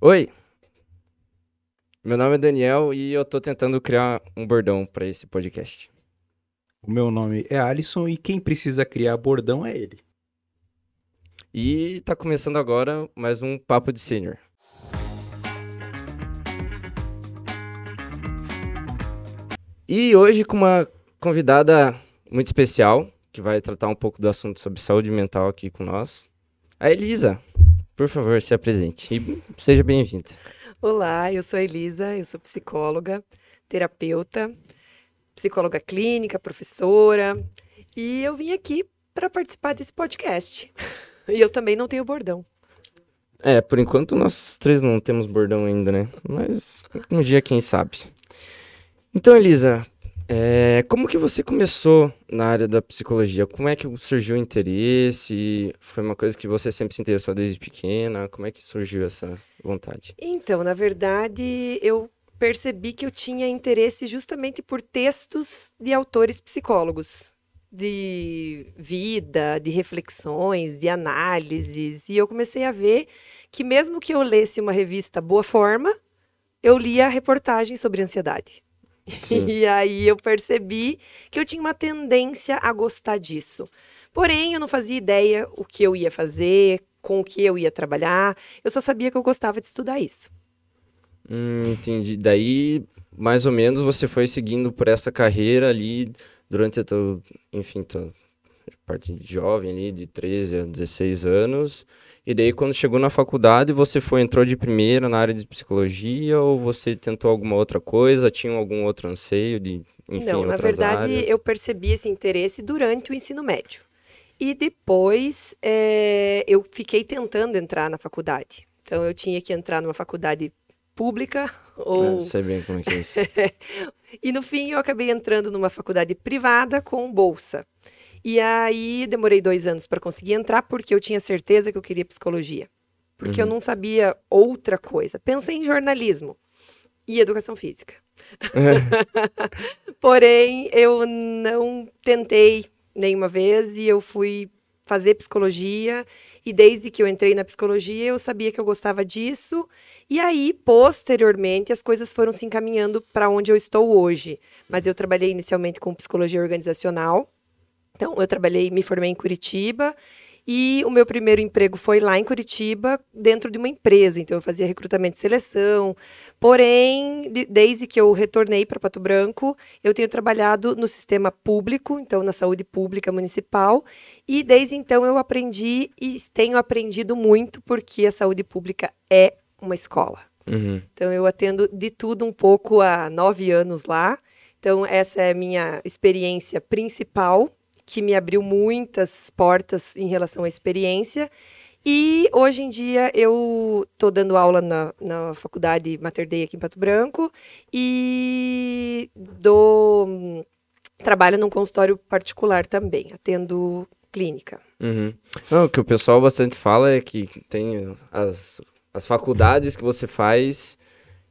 Oi, meu nome é Daniel e eu tô tentando criar um bordão para esse podcast. O meu nome é Alisson e quem precisa criar bordão é ele. E tá começando agora mais um Papo de Sênior. E hoje com uma convidada muito especial, que vai tratar um pouco do assunto sobre saúde mental aqui com nós. A Elisa, por favor, se apresente e seja bem-vinda. Olá, eu sou a Elisa, eu sou psicóloga, terapeuta, psicóloga clínica, professora, e eu vim aqui para participar desse podcast. E eu também não tenho bordão. É, por enquanto nós três não temos bordão ainda, né? Mas um dia, quem sabe. Então, Elisa, é, como que você começou na área da psicologia? Como é que surgiu o interesse? Foi uma coisa que você sempre se interessou desde pequena? Como é que surgiu essa vontade? Então, na verdade, eu percebi que eu tinha interesse justamente por textos de autores psicólogos de vida, de reflexões, de análises, e eu comecei a ver que mesmo que eu lesse uma revista Boa Forma, eu lia reportagem sobre ansiedade. Sim. E aí eu percebi que eu tinha uma tendência a gostar disso. Porém, eu não fazia ideia o que eu ia fazer, com o que eu ia trabalhar. Eu só sabia que eu gostava de estudar isso. Hum, entendi. Daí, mais ou menos, você foi seguindo por essa carreira ali durante a tua, enfim, tua parte de jovem ali, de 13 a 16 anos. E daí, quando chegou na faculdade, você foi, entrou de primeira na área de psicologia ou você tentou alguma outra coisa? Tinha algum outro anseio de, enfim, Não, na verdade, áreas? eu percebi esse interesse durante o ensino médio. E depois, é, eu fiquei tentando entrar na faculdade. Então, eu tinha que entrar numa faculdade pública ou... É, sei bem como é que é isso. E no fim eu acabei entrando numa faculdade privada com bolsa. E aí demorei dois anos para conseguir entrar porque eu tinha certeza que eu queria psicologia. Porque uhum. eu não sabia outra coisa. Pensei em jornalismo e educação física. Porém, eu não tentei nenhuma vez e eu fui fazer psicologia e desde que eu entrei na psicologia eu sabia que eu gostava disso e aí posteriormente as coisas foram se encaminhando para onde eu estou hoje mas eu trabalhei inicialmente com psicologia organizacional então eu trabalhei me formei em Curitiba e o meu primeiro emprego foi lá em Curitiba, dentro de uma empresa. Então, eu fazia recrutamento e seleção. Porém, de, desde que eu retornei para Pato Branco, eu tenho trabalhado no sistema público, então na saúde pública municipal. E desde então eu aprendi e tenho aprendido muito, porque a saúde pública é uma escola. Uhum. Então, eu atendo de tudo um pouco há nove anos lá. Então, essa é a minha experiência principal que me abriu muitas portas em relação à experiência. E hoje em dia eu estou dando aula na, na faculdade Mater Dei aqui em Pato Branco e dou trabalho num consultório particular também, atendo clínica. Uhum. Não, o que o pessoal bastante fala é que tem as, as faculdades que você faz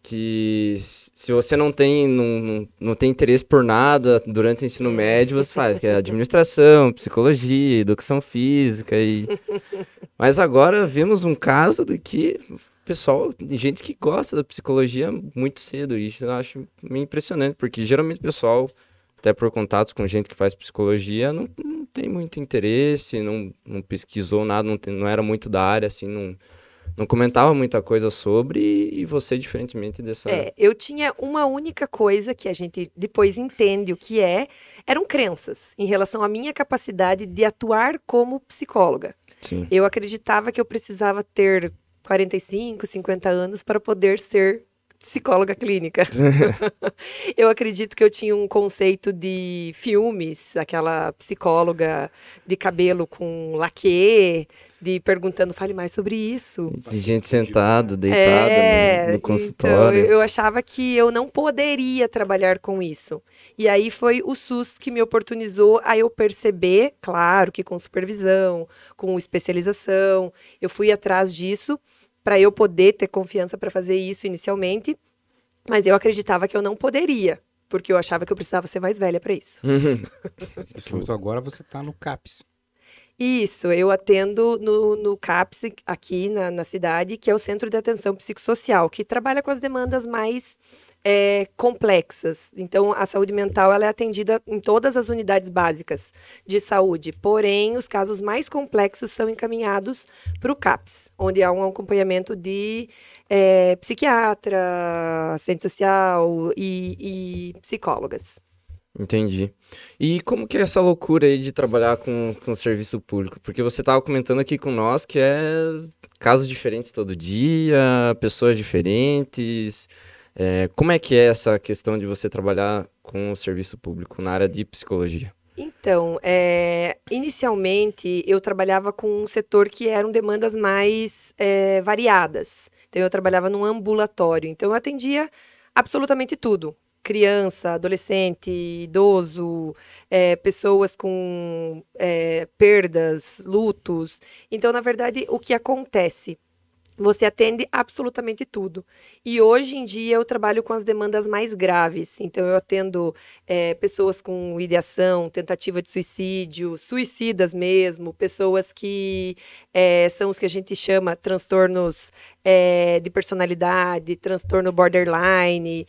que se você não tem, não, não, tem interesse por nada durante o ensino médio, você faz, que é administração, psicologia, educação física e... Mas agora vemos um caso de que pessoal, gente que gosta da psicologia muito cedo, e isso eu acho meio impressionante, porque geralmente o pessoal, até por contatos com gente que faz psicologia, não, não tem muito interesse, não, não pesquisou nada, não, tem, não era muito da área, assim, não não comentava muita coisa sobre e você, diferentemente dessa. É, eu tinha uma única coisa que a gente depois entende o que é, eram crenças em relação à minha capacidade de atuar como psicóloga. Sim. Eu acreditava que eu precisava ter 45, 50 anos para poder ser psicóloga clínica. eu acredito que eu tinha um conceito de filmes, aquela psicóloga de cabelo com laque, de perguntando, fale mais sobre isso. De gente sentada, deitada é, no, no, consultório. Então, eu achava que eu não poderia trabalhar com isso. E aí foi o SUS que me oportunizou a eu perceber, claro que com supervisão, com especialização, eu fui atrás disso para eu poder ter confiança para fazer isso inicialmente, mas eu acreditava que eu não poderia. Porque eu achava que eu precisava ser mais velha para isso. Uhum. agora você está no CAPS. Isso, eu atendo no, no CAPS aqui na, na cidade, que é o Centro de Atenção Psicossocial, que trabalha com as demandas mais é, complexas. Então, a saúde mental ela é atendida em todas as unidades básicas de saúde, porém, os casos mais complexos são encaminhados para o CAPS, onde há um acompanhamento de é, psiquiatra, assistente social e, e psicólogas. Entendi. E como que é essa loucura aí de trabalhar com, com serviço público? Porque você estava comentando aqui com nós que é casos diferentes todo dia, pessoas diferentes. É, como é que é essa questão de você trabalhar com o serviço público na área de psicologia? Então, é, inicialmente eu trabalhava com um setor que eram demandas mais é, variadas. Então, eu trabalhava num ambulatório. Então, eu atendia absolutamente tudo criança, adolescente, idoso, é, pessoas com é, perdas, lutos. Então, na verdade, o que acontece? Você atende absolutamente tudo. E hoje em dia eu trabalho com as demandas mais graves. Então, eu atendo é, pessoas com ideação, tentativa de suicídio, suicidas mesmo, pessoas que é, são os que a gente chama transtornos é, de personalidade, transtorno borderline,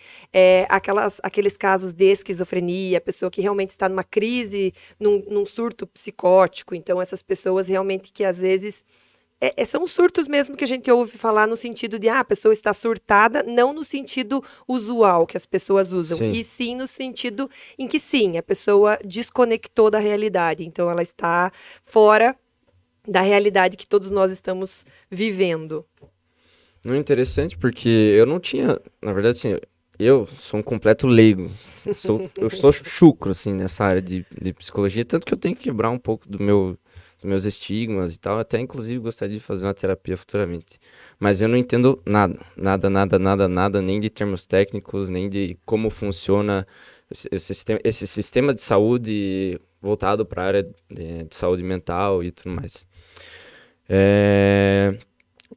aquelas, aqueles casos de esquizofrenia, pessoa que realmente está numa crise, num, num surto psicótico. Então, essas pessoas realmente que às vezes é, é, são surtos mesmo que a gente ouve falar no sentido de ah, a pessoa está surtada, não no sentido usual que as pessoas usam, sim. e sim no sentido em que sim, a pessoa desconectou da realidade, então ela está fora da realidade que todos nós estamos vivendo. Não é interessante porque eu não tinha, na verdade, assim, eu sou um completo leigo. Sou, eu sou chucro, assim, nessa área de, de psicologia, tanto que eu tenho que quebrar um pouco do meu dos meus estigmas e tal. Até, inclusive, gostaria de fazer uma terapia futuramente. Mas eu não entendo nada, nada, nada, nada, nada, nem de termos técnicos, nem de como funciona esse, esse, sistema, esse sistema de saúde voltado para a área de, de, saúde mental e tudo mais. É...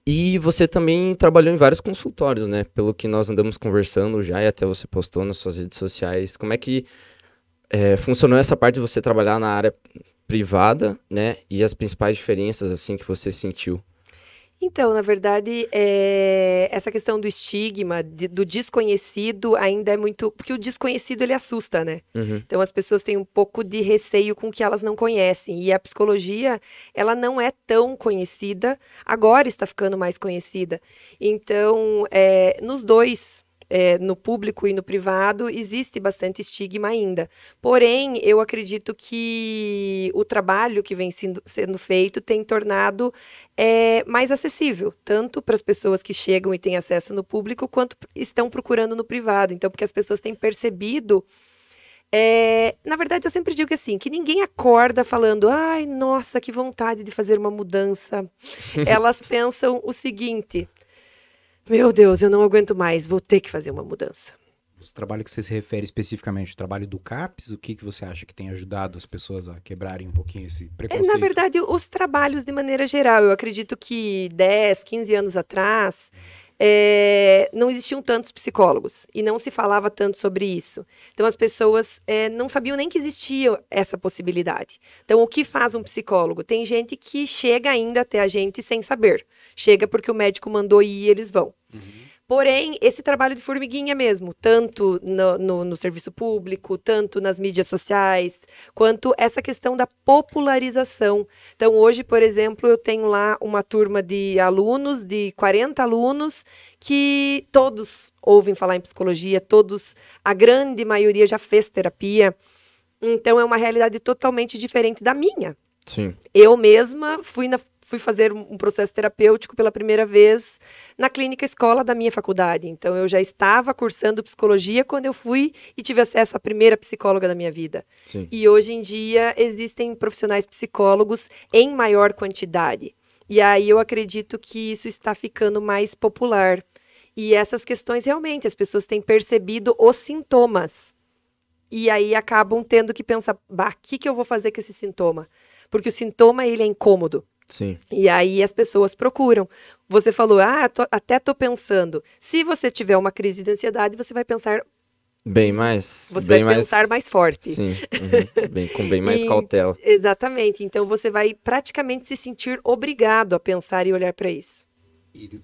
E você também trabalhou em vários consultórios, né? Pelo que nós andamos conversando já e até você postou nas suas redes sociais. Como é que é, funcionou essa parte de você trabalhar na área privada, né? E as principais diferenças, assim, que você sentiu? Então, na verdade, é... essa questão do estigma, de, do desconhecido, ainda é muito. Porque o desconhecido ele assusta, né? Uhum. Então, as pessoas têm um pouco de receio com o que elas não conhecem. E a psicologia, ela não é tão conhecida, agora está ficando mais conhecida. Então, é... nos dois é, no público e no privado, existe bastante estigma ainda. Porém, eu acredito que o trabalho que vem sendo, sendo feito tem tornado é, mais acessível, tanto para as pessoas que chegam e têm acesso no público, quanto estão procurando no privado. Então, porque as pessoas têm percebido. É, na verdade, eu sempre digo assim, que ninguém acorda falando, ai, nossa, que vontade de fazer uma mudança. Elas pensam o seguinte: meu Deus, eu não aguento mais, vou ter que fazer uma mudança. O trabalho que você se refere especificamente, o trabalho do CAPS, o que, que você acha que tem ajudado as pessoas a quebrarem um pouquinho esse preconceito? É, na verdade, os trabalhos de maneira geral. Eu acredito que 10, 15 anos atrás, é, não existiam tantos psicólogos e não se falava tanto sobre isso. Então as pessoas é, não sabiam nem que existia essa possibilidade. Então o que faz um psicólogo? Tem gente que chega ainda até a gente sem saber. Chega porque o médico mandou ir e eles vão. Uhum. Porém, esse trabalho de formiguinha mesmo, tanto no, no, no, serviço público, tanto nas mídias sociais, quanto essa questão da popularização. Então, hoje, por exemplo, eu tenho lá uma turma de alunos, de 40 alunos, que todos ouvem falar em psicologia, todos, a grande maioria já fez terapia. Então, é uma realidade totalmente diferente da minha. Sim. Eu mesma fui na fui fazer um processo terapêutico pela primeira vez na clínica escola da minha faculdade. Então, eu já estava cursando psicologia quando eu fui e tive acesso à primeira psicóloga da minha vida. Sim. E hoje em dia existem profissionais psicólogos em maior quantidade. E aí eu acredito que isso está ficando mais popular. E essas questões realmente as pessoas têm percebido os sintomas. E aí acabam tendo que pensar, bah, o que, que eu vou fazer com esse sintoma? Porque o sintoma ele é incômodo. Sim. E aí as pessoas procuram. Você falou, ah, tô, até tô pensando. Se você tiver uma crise de ansiedade, você vai pensar Bem mais. Você bem vai mais... pensar mais forte. Sim, uhum, bem, com bem mais E- cautela. Exatamente. Então você vai praticamente se sentir obrigado a pensar e olhar para isso.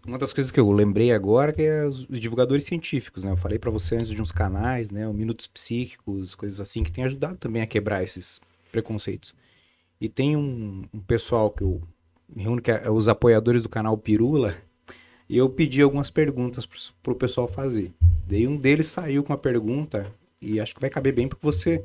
Uma das coisas que eu lembrei agora que é os divulgadores científicos, né? Eu falei pra você antes de uns canais, né? O Minutos Psíquicos, coisas assim, que tem ajudado também a quebrar esses preconceitos. E tem um, um pessoal que eu reúno, que é os apoiadores do canal Pirula, e eu pedi algumas perguntas pro, pro pessoal fazer. Daí um deles saiu com uma pergunta, e acho que vai caber bem porque você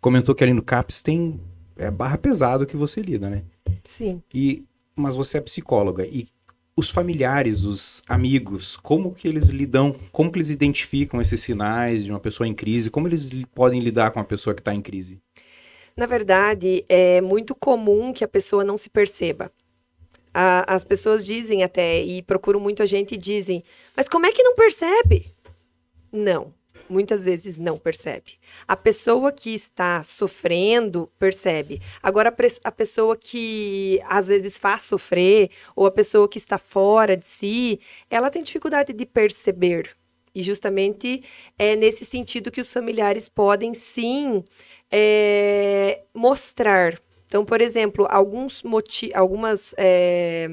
comentou que ali no CAPS tem é, barra pesado que você lida, né? Sim. E, mas você é psicóloga e os familiares, os amigos, como que eles lidam, como que eles identificam esses sinais de uma pessoa em crise, como eles podem lidar com uma pessoa que está em crise? Na verdade, é muito comum que a pessoa não se perceba. A- as pessoas dizem até, e procuram muito a gente e dizem, mas como é que não percebe? Não, muitas vezes não percebe. A pessoa que está sofrendo percebe. Agora, a, pessoa que às vezes faz sofrer, ou a pessoa que está fora de si, ela tem dificuldade de perceber. E justamente é nesse sentido que os familiares podem sim é, mostrar. Então, por exemplo, alguns moti algumas é,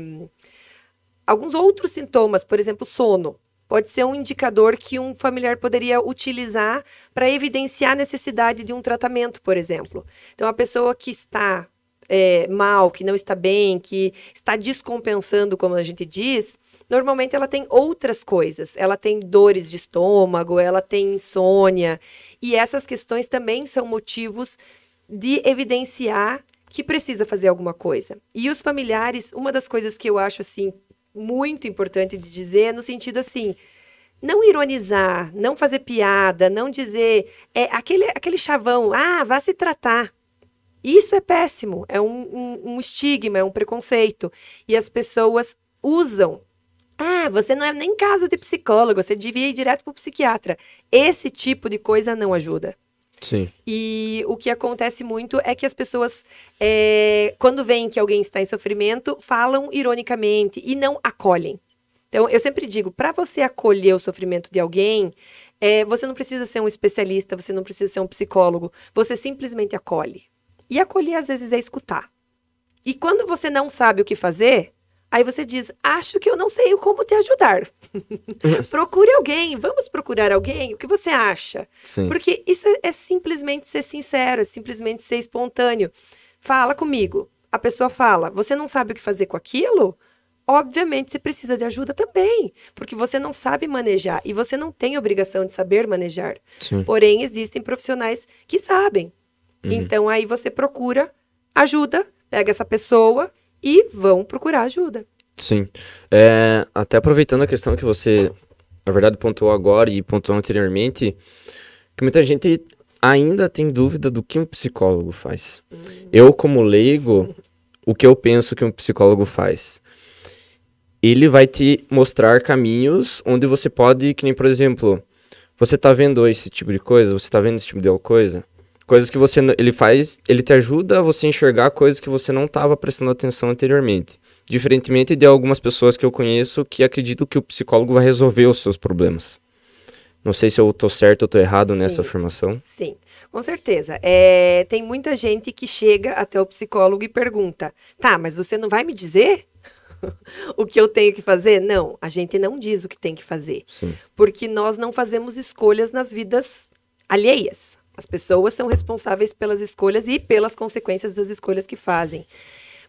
alguns outros sintomas, por exemplo, sono, pode ser um indicador que um familiar poderia utilizar para evidenciar a necessidade de um tratamento, por exemplo. Então, a pessoa que está é, mal, que não está bem, que está descompensando, como a gente diz, normalmente ela tem outras coisas. Ela tem dores de estômago, ela tem insônia. E essas questões também são motivos de evidenciar que precisa fazer alguma coisa. E os familiares, uma das coisas que eu acho assim muito importante de dizer é no sentido assim, não ironizar, não fazer piada, não dizer é aquele aquele chavão, ah, vá se tratar. Isso é péssimo, é um, um, um estigma, é um preconceito. E as pessoas usam. Ah, você não é nem caso de psicólogo, você devia ir direto para o psiquiatra. Esse tipo de coisa não ajuda. Sim. E o que acontece muito é que as pessoas, é, quando veem que alguém está em sofrimento, falam ironicamente e não acolhem. Então, eu sempre digo, para você acolher o sofrimento de alguém, é, você não precisa ser um especialista, você não precisa ser um psicólogo, você simplesmente acolhe. E acolher, às vezes, é escutar. E quando você não sabe o que fazer, aí você diz, acho que eu não sei como te ajudar. Procure alguém, vamos procurar alguém, o que você acha? Sim. Porque isso é, é simplesmente ser sincero, é simplesmente ser espontâneo. Fala comigo. A pessoa fala, você não sabe o que fazer com aquilo? Obviamente você precisa de ajuda também, porque você não sabe manejar e você não tem obrigação de saber manejar. Sim. Porém, existem profissionais que sabem. Uhum. Então aí você procura ajuda, pega essa pessoa e vão procurar ajuda. Sim. É, até aproveitando a questão que você, na verdade, pontuou agora e pontuou anteriormente, que muita gente ainda tem dúvida do que um psicólogo faz. Eu, como leigo, o que eu penso que um psicólogo faz? Ele vai te mostrar caminhos onde você pode, que nem, por exemplo, você tá vendo esse tipo de coisa, você tá vendo esse tipo de coisa, coisas que você, ele faz, ele te ajuda a você enxergar coisas que você não estava prestando atenção anteriormente. Diferentemente de algumas pessoas que eu conheço que acreditam que o psicólogo vai resolver os seus problemas. Não sei se eu tô certo ou tô errado nessa Sim. afirmação. Sim, com certeza. É, tem muita gente que chega até o psicólogo e pergunta: tá, mas você não vai me dizer o que eu tenho que fazer? Não, a gente não diz o que tem que fazer, Sim. porque nós não fazemos escolhas nas vidas alheias. As pessoas são responsáveis pelas escolhas e pelas consequências das escolhas que fazem.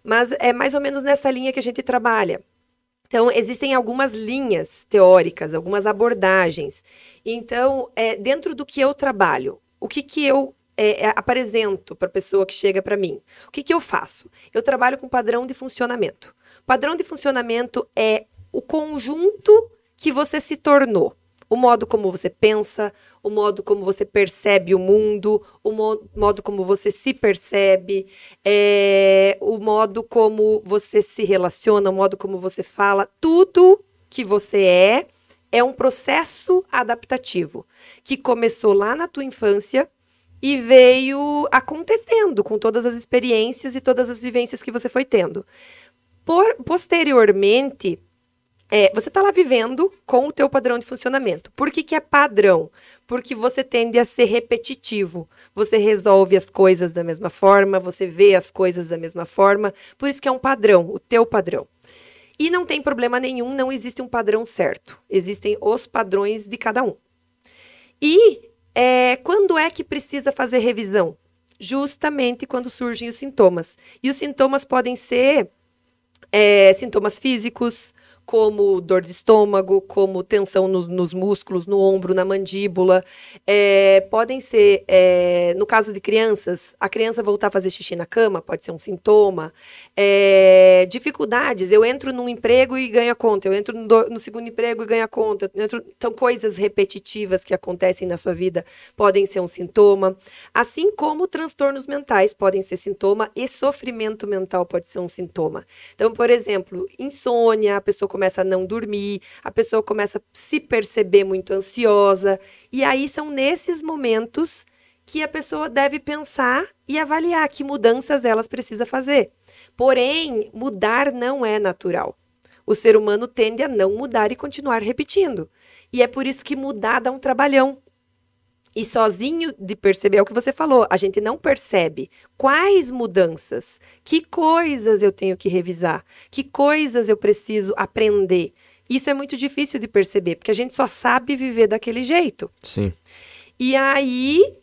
Mas é mais ou menos nessa linha que a gente trabalha. Então, existem algumas linhas teóricas, algumas abordagens. Então, é, dentro do que eu trabalho, o que, que eu é, é, apresento para a pessoa que chega para mim? O que, que eu faço? Eu trabalho com padrão de funcionamento. Padrão de funcionamento é o conjunto que você se tornou. O modo como você pensa, o modo como você percebe o mundo, o mo modo como você se percebe, é, o modo como você se relaciona, o modo como você fala, tudo que você é é um processo adaptativo que começou lá na tua infância e veio acontecendo com todas as experiências e todas as vivências que você foi tendo. Por, posteriormente, É, você está lá vivendo com o teu padrão de funcionamento. Por que, que é padrão? Porque você tende a ser repetitivo. Você resolve as coisas da mesma forma, você vê as coisas da mesma forma. Por isso que é um padrão, o teu padrão. E não tem problema nenhum, não existe um padrão certo. Existem os padrões de cada um. E é, quando é que precisa fazer revisão? Justamente quando surgem os sintomas. E os sintomas podem ser é, sintomas físicos, como dor de estômago, como tensão no, nos músculos, no ombro, na mandíbula. É, podem ser, é, no caso de crianças, a criança voltar a fazer xixi na cama pode ser um sintoma. É, dificuldades, eu entro num emprego e ganho a conta, eu entro no, no segundo emprego e ganho a conta. Entro, então, coisas repetitivas que acontecem na sua vida podem ser um sintoma. Assim como transtornos mentais podem ser sintoma e sofrimento mental pode ser um sintoma. Então, por exemplo, insônia, a pessoa começa a não dormir, a pessoa começa a se perceber muito ansiosa. E aí são nesses momentos que a pessoa deve pensar e avaliar que mudanças elas precisa fazer. Porém, mudar não é natural. O ser humano tende a não mudar e continuar repetindo. E é por isso que mudar dá um trabalhão. E sozinho de perceber é o que você falou, a gente não percebe quais mudanças, que coisas eu tenho que revisar, que coisas eu preciso aprender. Isso é muito difícil de perceber, porque a gente só sabe viver daquele jeito. Sim. E aí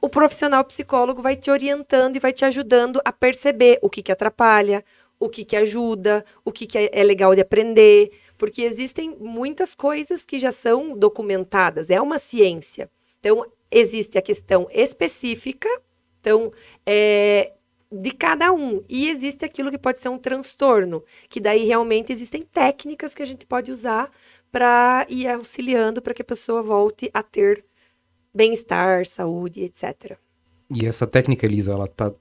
o profissional psicólogo vai te orientando e vai te ajudando a perceber o que, que atrapalha, o que, que ajuda, o que, que é legal de aprender, porque existem muitas coisas que já são documentadas, é uma ciência. Então, existe a questão específica, então, é, de cada um. E existe aquilo que pode ser um transtorno, que daí realmente existem técnicas que a gente pode usar para ir auxiliando para que a pessoa volte a ter bem-estar, saúde, etc. E essa técnica, Elisa, ela tá.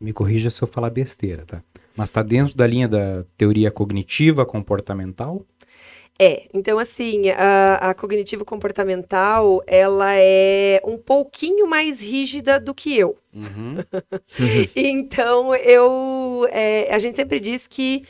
Me corrija se eu falar besteira, tá? Mas está dentro da linha da teoria cognitiva comportamental? É, então assim, a, a cognitivo-comportamental, ela é um pouquinho mais rígida do que eu. Uhum. então, eu, é, a gente sempre diz que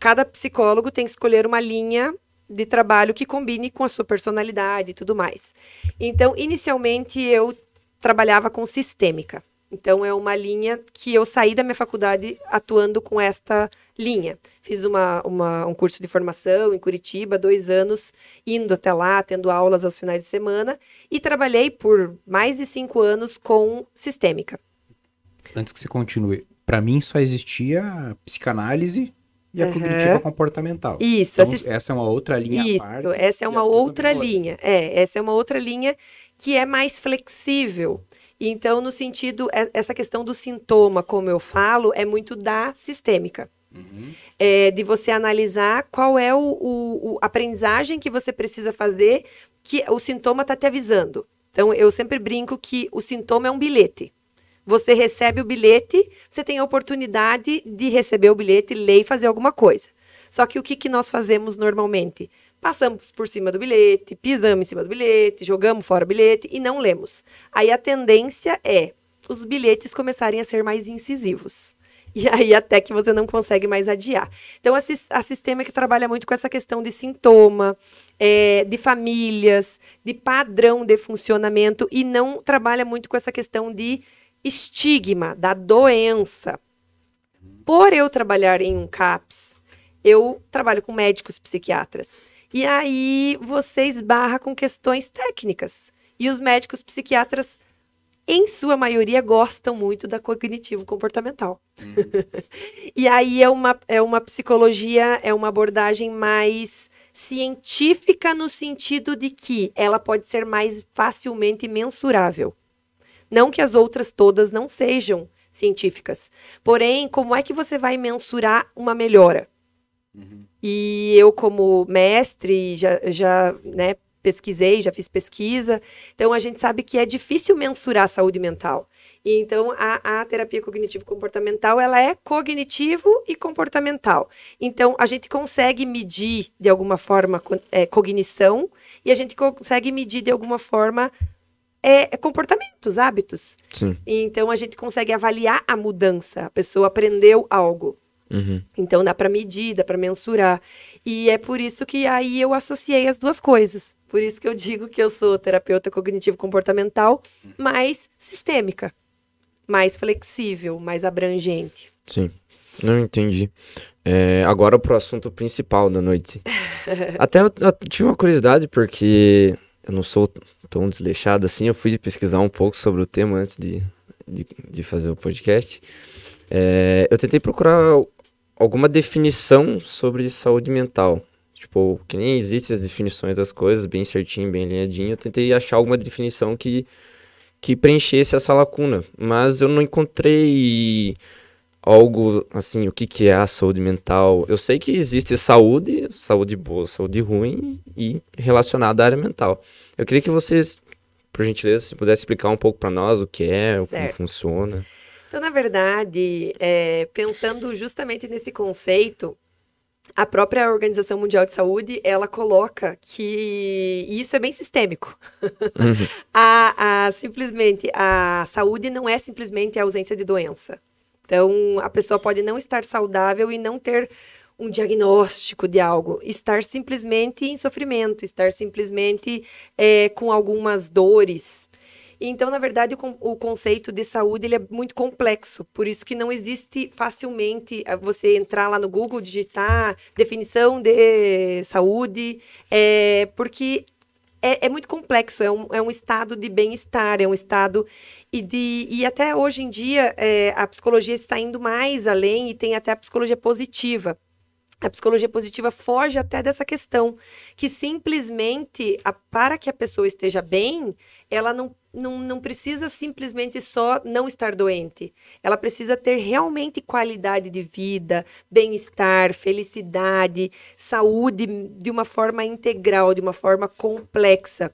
cada psicólogo tem que escolher uma linha de trabalho que combine com a sua personalidade e tudo mais. Então, inicialmente, eu trabalhava com sistêmica. Então, é uma linha que eu saí da minha faculdade atuando com esta linha. Fiz uma, uma, um curso de formação em Curitiba, dois anos, indo até lá, tendo aulas aos finais de semana, e trabalhei por mais de cinco anos com sistêmica. Antes que você continue, para mim só existia psicanálise e a uhum. cognitiva comportamental. Isso. Então, assist... essa é uma outra linha Isso, parte, essa é uma outra linha. É, essa é uma outra linha que é mais flexível. Então, no sentido, é, essa questão do sintoma, como eu falo, é muito da sistêmica. Uhum. É, de você analisar qual é o, o, o, aprendizagem que você precisa fazer que o sintoma está te avisando. Então, eu sempre brinco que o sintoma é um bilhete. Você recebe o bilhete, você tem a oportunidade de receber o bilhete, ler e fazer alguma coisa. Só que o que, que nós fazemos normalmente? Passamos por cima do bilhete, pisamos em cima do bilhete, jogamos fora o bilhete e não lemos. Aí a tendência é os bilhetes começarem a ser mais incisivos. E aí até que você não consegue mais adiar. Então, a, a sistema que trabalha muito com essa questão de sintoma, é, de famílias, de padrão de funcionamento, e não trabalha muito com essa questão de estigma, da doença. Por eu trabalhar em um CAPS, eu trabalho com médicos psiquiatras. E aí você esbarra com questões técnicas. E os médicos psiquiatras, em sua maioria, gostam muito da cognitivo comportamental. Uhum. e aí é uma, é uma psicologia, é uma abordagem mais científica no sentido de que ela pode ser mais facilmente mensurável. Não que as outras todas não sejam científicas. Porém, como é que você vai mensurar uma melhora? Uhum. E eu, como mestre, já, já né, pesquisei, já fiz pesquisa. Então, a gente sabe que é difícil mensurar a saúde mental. E, então, a, a terapia cognitivo-comportamental, ela é cognitivo e comportamental. Então, a gente consegue medir, de alguma forma, é, cognição e a gente consegue medir, de alguma forma, é, comportamentos, hábitos. Sim. Então, a gente consegue avaliar a mudança. A pessoa aprendeu algo. Uhum. Então dá para medir, dá para mensurar. E é por isso que aí eu associei as duas coisas. Por isso que eu digo que eu sou terapeuta cognitivo comportamental, mais sistêmica, mais flexível, mais abrangente. Sim, não entendi. É, agora pro assunto principal da noite. Até eu, eu tive uma curiosidade, porque eu não sou tão desleixado assim, eu fui pesquisar um pouco sobre o tema antes de, de, de fazer o podcast. É, eu tentei procurar alguma definição sobre saúde mental. Tipo, que nem existem as definições das coisas, bem certinho, bem alinhadinho. Eu tentei achar alguma definição que, que preenchesse essa lacuna. Mas eu não encontrei algo assim, o que, que é a saúde mental. Eu sei que existe saúde, saúde boa, saúde ruim e relacionada à área mental. Eu queria que vocês, por gentileza, se pudesse explicar um pouco para nós o que é, como Certo. funciona. Então, na verdade, é, pensando justamente nesse conceito, a própria Organização Mundial de Saúde, ela coloca que isso é bem sistêmico. Uhum. A, a- simplesmente, a saúde não é simplesmente a ausência de doença. Então, a pessoa pode não estar saudável e não ter um diagnóstico de algo, estar simplesmente em sofrimento, estar simplesmente é, com algumas dores. Então, na verdade, o, con- o conceito de saúde ele é muito complexo, por isso que não existe facilmente eh, você entrar lá no Google, digitar definição de saúde, é, porque é, é muito complexo, é um, é um estado de bem-estar, é um estado e de e até hoje em dia é, a psicologia está indo mais além e tem até a psicologia positiva. A psicologia positiva foge até dessa questão, que simplesmente, a- para que a pessoa esteja bem, ela não, não, não precisa simplesmente só não estar doente. Ela precisa ter realmente qualidade de vida, bem-estar, felicidade, saúde de uma forma integral, de uma forma complexa.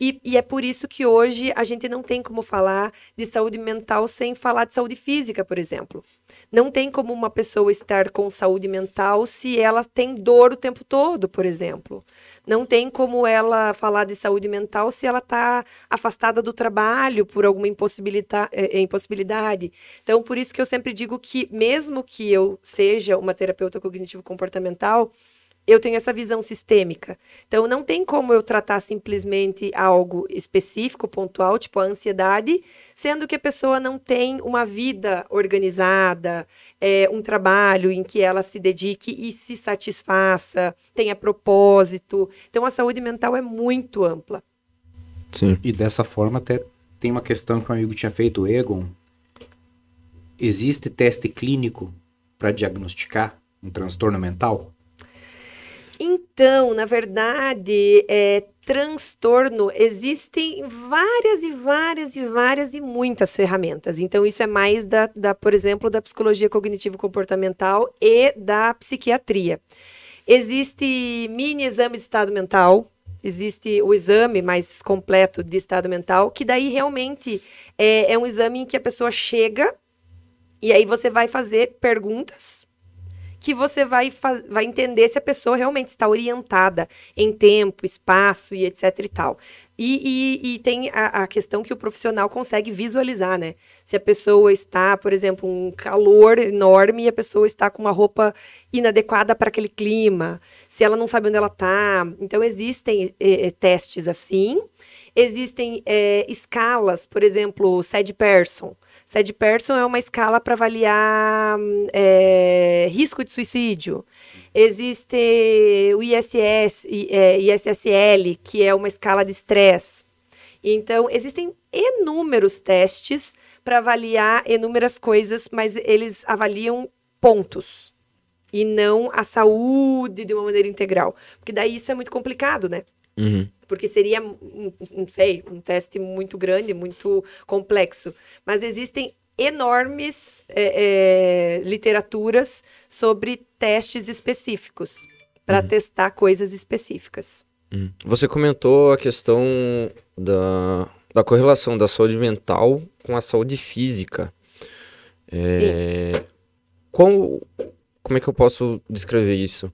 E, e é por isso que hoje a gente não tem como falar de saúde mental sem falar de saúde física, por exemplo. Não tem como uma pessoa estar com saúde mental se ela tem dor o tempo todo, por exemplo. Não tem como ela falar de saúde mental se ela está afastada do trabalho por alguma eh, eh, impossibilidade. Então, por isso que eu sempre digo que, mesmo que eu seja uma terapeuta cognitivo-comportamental, eu tenho essa visão sistêmica. Então, não tem como eu tratar simplesmente algo específico, pontual, tipo a ansiedade, sendo que a pessoa não tem uma vida organizada, é, um trabalho em que ela se dedique e se satisfaça, tenha propósito. Então, a saúde mental é muito ampla. Sim. E dessa forma até tem uma questão que um amigo tinha feito, o Egon. Existe teste clínico para diagnosticar um transtorno mental? Então, na verdade, é, transtorno, existem várias e várias e várias e muitas ferramentas. Então, isso é mais da, da por exemplo, da psicologia cognitivo-comportamental e da psiquiatria. Existe mini exame de estado mental, existe o exame mais completo de estado mental, que daí realmente é, é um exame em que a pessoa chega e aí você vai fazer perguntas que você vai, vai entender se a pessoa realmente está orientada em tempo, espaço e etc e tal. E, e- e tem a, a questão que o profissional consegue visualizar, né? Se a pessoa está, por exemplo, um calor enorme e a pessoa está com uma roupa inadequada para aquele clima, se ela não sabe onde ela está. Então, existem eh, eh, testes assim. Existem eh, escalas, por exemplo, SAD Person. SAD Person é uma escala para avaliar é, risco de suicídio. Existe o ISS, ISSL, que é uma escala de estresse. Então, existem inúmeros testes para avaliar inúmeras coisas, mas eles avaliam pontos e não a saúde de uma maneira integral. Porque daí isso é muito complicado, né? Uhum. Porque seria, um, não sei, um teste muito grande, muito complexo. Mas existem enormes é, é, literaturas sobre testes específicos para Uhum. testar coisas específicas. Hum. Você comentou a questão da, da correlação da saúde mental com a saúde física. É, qual, como é que eu posso descrever isso?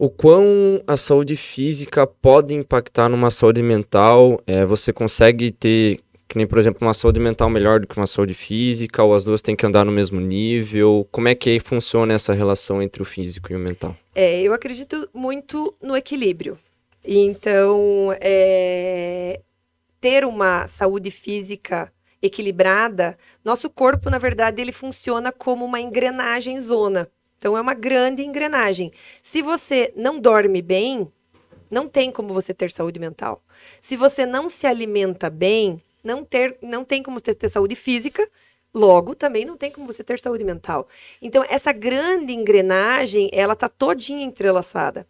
O quão a saúde física pode impactar numa saúde mental? É, você consegue ter Que nem, por exemplo, uma saúde mental melhor do que uma saúde física, ou as duas têm que andar no mesmo nível? Como é que aí funciona essa relação entre o físico e o mental? É, eu acredito muito no equilíbrio. Então, é, ter uma saúde física equilibrada, nosso corpo, na verdade, ele funciona como uma engrenagem zona. Então, é uma grande engrenagem. Se você não dorme bem, não tem como você ter saúde mental. Se você não se alimenta bem, não, ter, não tem como você ter saúde física, logo também não tem como você ter saúde mental. Então, essa grande engrenagem, ela tá todinha entrelaçada.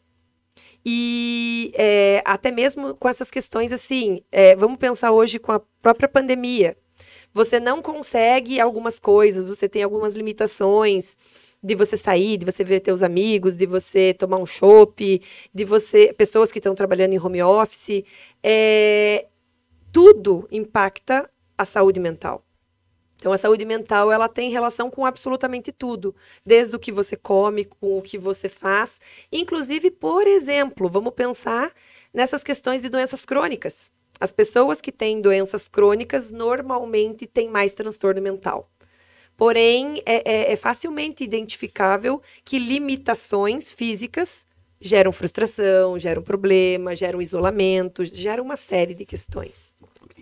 E é, até mesmo com essas questões assim, é, vamos pensar hoje com a própria pandemia. Você não consegue algumas coisas, você tem algumas limitações de você sair, de você ver teus amigos, de você tomar um chopp, de você pessoas que estão trabalhando em home office, é, tudo impacta a saúde mental. Então, a saúde mental ela tem relação com absolutamente tudo, desde o que você come, com o que você faz. Inclusive, por exemplo, vamos pensar nessas questões de doenças crônicas. As pessoas que têm doenças crônicas normalmente têm mais transtorno mental. Porém, é, é, é facilmente identificável que limitações físicas geram frustração, geram problema, geram isolamento, geram uma série de questões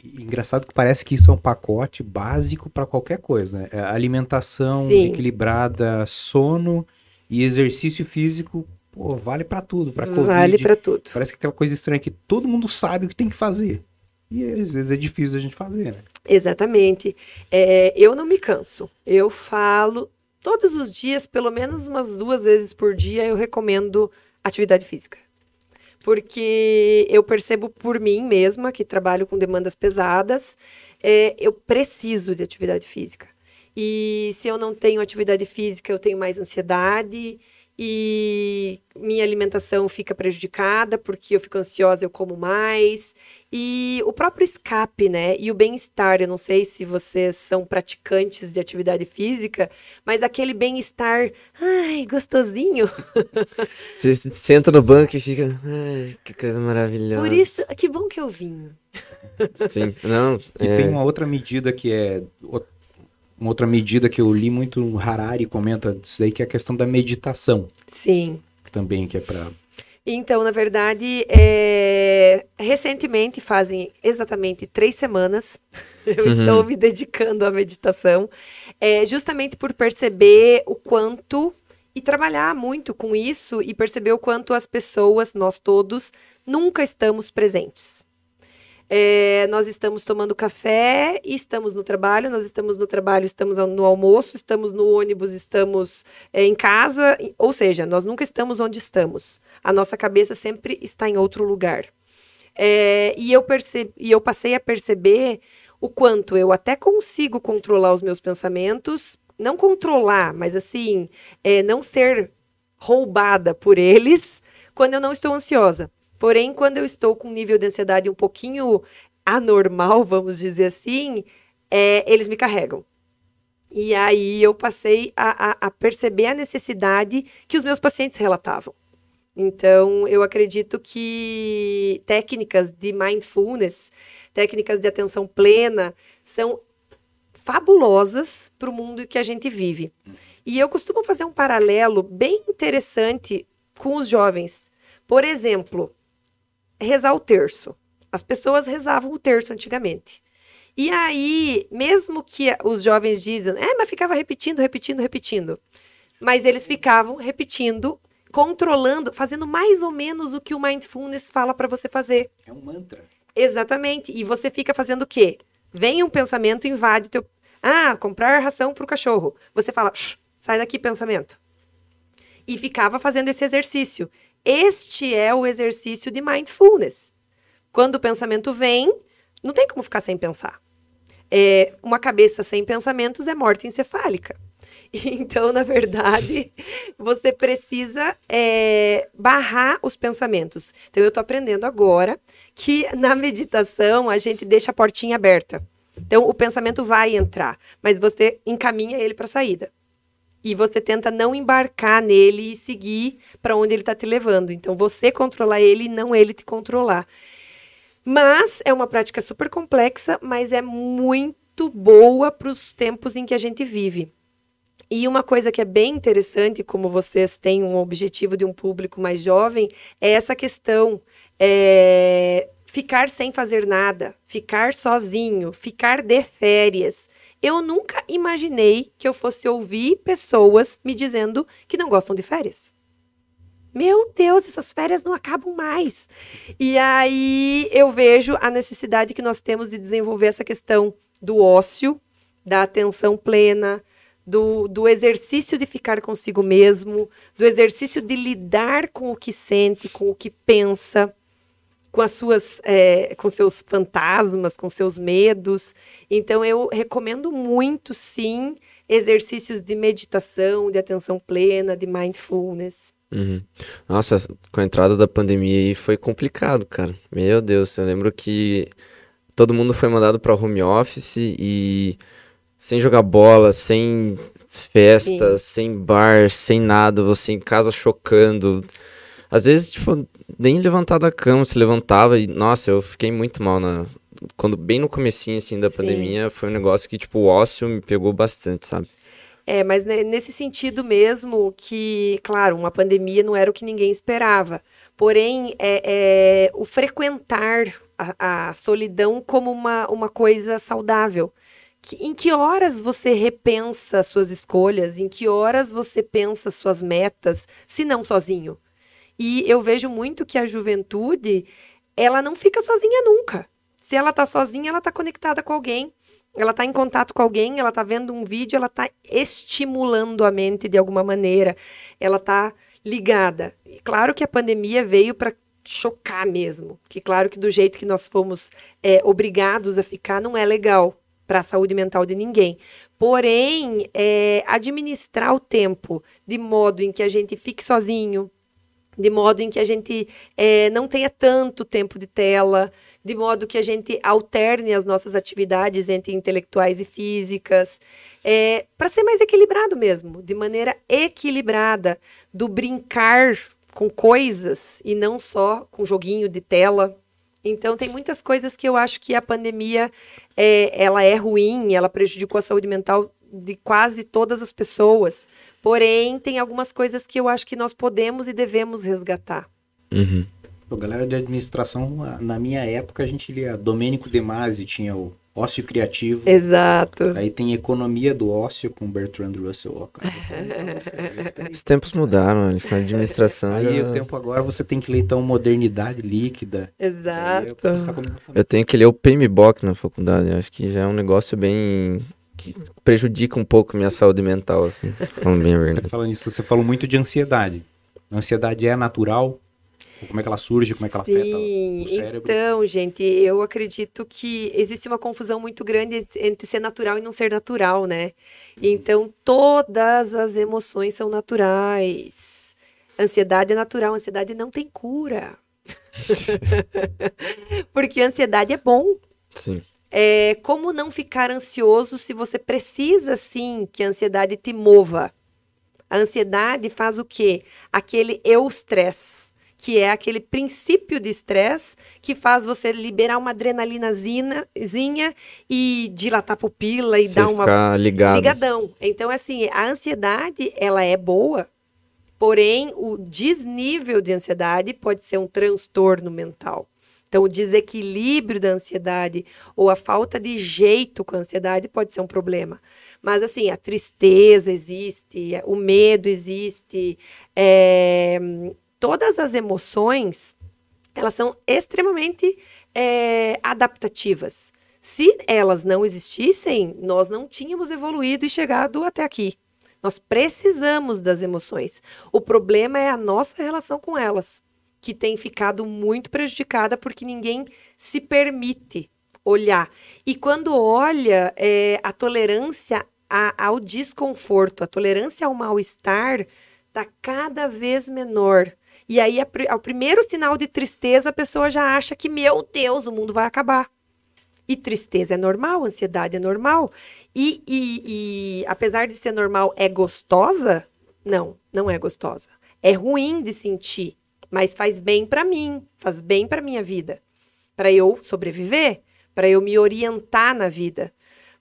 engraçado que parece que isso é um pacote básico para qualquer coisa, né? É alimentação Sim. equilibrada, sono e exercício físico, pô, vale para tudo, para Covid. Vale para tudo. Parece que aquela coisa estranha que todo mundo sabe o que tem que fazer. E às vezes é difícil a gente fazer, né? Exatamente. É, eu não me canso. Eu falo todos os dias, pelo menos umas duas vezes por dia, eu recomendo atividade física porque eu percebo por mim mesma, que trabalho com demandas pesadas, é, eu preciso de atividade física. E se eu não tenho atividade física, eu tenho mais ansiedade e minha alimentação fica prejudicada porque eu fico ansiosa, eu como mais. E o próprio escape, né? E o bem-estar. Eu não sei se vocês são praticantes de atividade física, mas aquele bem-estar, ai, gostosinho. Você senta no banco e fica, ai, que coisa maravilhosa. Por isso, que bom que eu vim. Sim, não. E é... tem uma outra medida que é. Uma outra medida que eu li muito, o Harari comenta disso aí, que é a questão da meditação. Sim. Também, que é para então, na verdade, é... recentemente, fazem exatamente três semanas, eu uhum. estou me dedicando à meditação, é, justamente por perceber o quanto e trabalhar muito com isso e perceber o quanto as pessoas, nós todos, nunca estamos presentes. É, nós estamos tomando café estamos no trabalho, nós estamos no trabalho, estamos no almoço, estamos no ônibus, estamos é, em casa, ou seja, nós nunca estamos onde estamos. A nossa cabeça sempre está em outro lugar. É, e, eu percebi, e eu passei a perceber o quanto eu até consigo controlar os meus pensamentos, não controlar, mas assim, é, não ser roubada por eles quando eu não estou ansiosa. Porém, quando eu estou com um nível de ansiedade um pouquinho anormal, vamos dizer assim, é, eles me carregam. E aí eu passei a, a, a, perceber a necessidade que os meus pacientes relatavam. Então, eu acredito que técnicas de mindfulness, técnicas de atenção plena, são fabulosas para o mundo que a gente vive. E eu costumo fazer um paralelo bem interessante com os jovens. Por exemplo, rezar o terço. As pessoas rezavam o terço antigamente. E aí, mesmo que os jovens dizem, é, mas ficava repetindo, repetindo, repetindo. Mas eles ficavam repetindo, controlando, fazendo mais ou menos o que o mindfulness fala para você fazer. É um mantra. Exatamente. E você fica fazendo o quê? Vem um pensamento, invade teu. Ah, comprar ração para o cachorro. Você fala, sai daqui, pensamento. E ficava fazendo esse exercício. Este é o exercício de mindfulness. Quando o pensamento vem, não tem como ficar sem pensar. É, uma cabeça sem pensamentos é morte encefálica. Então, na verdade, você precisa é, barrar os pensamentos. Então, eu estou aprendendo agora que na meditação a gente deixa a portinha aberta. Então, o pensamento vai entrar, mas você encaminha ele para a saída e você tenta não embarcar nele e seguir para onde ele está te levando. Então, você controlar ele e não ele te controlar. Mas é uma prática super complexa, mas é muito boa para os tempos em que a gente vive. E uma coisa que é bem interessante, como vocês têm um objetivo de um público mais jovem, é essa questão. É, ficar sem fazer nada, ficar sozinho, ficar de férias. Eu nunca imaginei que eu fosse ouvir pessoas me dizendo que não gostam de férias. Meu Deus, essas férias não acabam mais. E aí eu vejo a necessidade que nós temos de desenvolver essa questão do ócio, da atenção plena, do, do exercício de ficar consigo mesmo, do exercício de lidar com o que sente, com o que pensa com as suas, é, com seus fantasmas, com seus medos. Então eu recomendo muito, sim, exercícios de meditação, de atenção plena, de mindfulness. Uhum. Nossa, com a entrada da pandemia aí foi complicado, cara. Meu Deus, eu lembro que todo mundo foi mandado para home office e sem jogar bola, sem festas, Sim. sem bar, sem nada, você em casa chocando. Às vezes, tipo, nem levantar da cama, se levantava e, nossa, eu fiquei muito mal na... Quando, bem no comecinho, assim, da Sim. pandemia, foi um negócio que, tipo, o ócio me pegou bastante, sabe? É, mas nesse sentido mesmo que, claro, uma pandemia não era o que ninguém esperava. Porém, é, é o frequentar a, a, solidão como uma, uma coisa saudável. Que, em que horas você repensa suas escolhas? Em que horas você pensa suas metas, se não sozinho? E eu vejo muito que a juventude, ela não fica sozinha nunca. Se ela está sozinha, ela está conectada com alguém, ela está em contato com alguém, ela está vendo um vídeo, ela está estimulando a mente de alguma maneira, ela está ligada. E claro que a pandemia veio para chocar mesmo, que claro que do jeito que nós fomos é, obrigados a ficar não é legal para a saúde mental de ninguém. Porém, é, administrar o tempo de modo em que a gente fique sozinho, de modo em que a gente é, não tenha tanto tempo de tela, de modo que a gente alterne as nossas atividades entre intelectuais e físicas, é, para ser mais equilibrado mesmo, de maneira equilibrada, do brincar com coisas e não só com joguinho de tela. Então tem muitas coisas que eu acho que a pandemia é, ela é ruim, ela prejudicou a saúde mental de quase todas as pessoas. Porém, tem algumas coisas que eu acho que nós podemos e devemos resgatar. Uhum. Pô, galera de administração, na minha época, a gente lia Domênico De Masi, tinha o Ócio Criativo. Exato. Aí tem Economia do Ócio com Bertrand Russell. Os tempos mudaram, eles são administração. Aí já... o tempo agora você tem que ler então Modernidade Líquida. Exato. Eu tenho que ler o PMBOK na faculdade, acho que já é um negócio bem que prejudica um pouco minha saúde mental, assim, falando bem a verdade. Falando isso, você falou muito de ansiedade. A ansiedade é natural? Como é que ela surge? Como é que ela Sim, afeta o cérebro? Então, gente, eu acredito que existe uma confusão muito grande entre ser natural e não ser natural, né? Uhum. Então, todas as emoções são naturais. Ansiedade é natural, ansiedade não tem cura. Porque ansiedade é bom. Sim. É, como não ficar ansioso se você precisa sim que a ansiedade te mova? A ansiedade faz o quê? Aquele eustress, que é aquele princípio de estresse que faz você liberar uma adrenalinazinha e dilatar a pupila e você dar uma ligado. ligadão. Então assim, a ansiedade, ela é boa, porém o desnível de ansiedade pode ser um transtorno mental. Então, o desequilíbrio da ansiedade ou a falta de jeito com a ansiedade pode ser um problema. Mas, assim, a tristeza existe, o medo existe, é, todas as emoções, elas são extremamente é, adaptativas. Se elas não existissem, nós não tínhamos evoluído e chegado até aqui. Nós precisamos das emoções. O problema é a nossa relação com elas que tem ficado muito prejudicada porque ninguém se permite olhar. E quando olha, é, a tolerância a, ao desconforto, a tolerância ao mal-estar está cada vez menor. E aí, ao primeiro sinal de tristeza, a pessoa já acha que, meu Deus, o mundo vai acabar. E tristeza é normal, ansiedade é normal. E, e, e apesar de ser normal, é gostosa? Não, não é gostosa. É ruim de sentir mas faz bem para mim, faz bem para minha vida. para eu sobreviver, para eu me orientar na vida.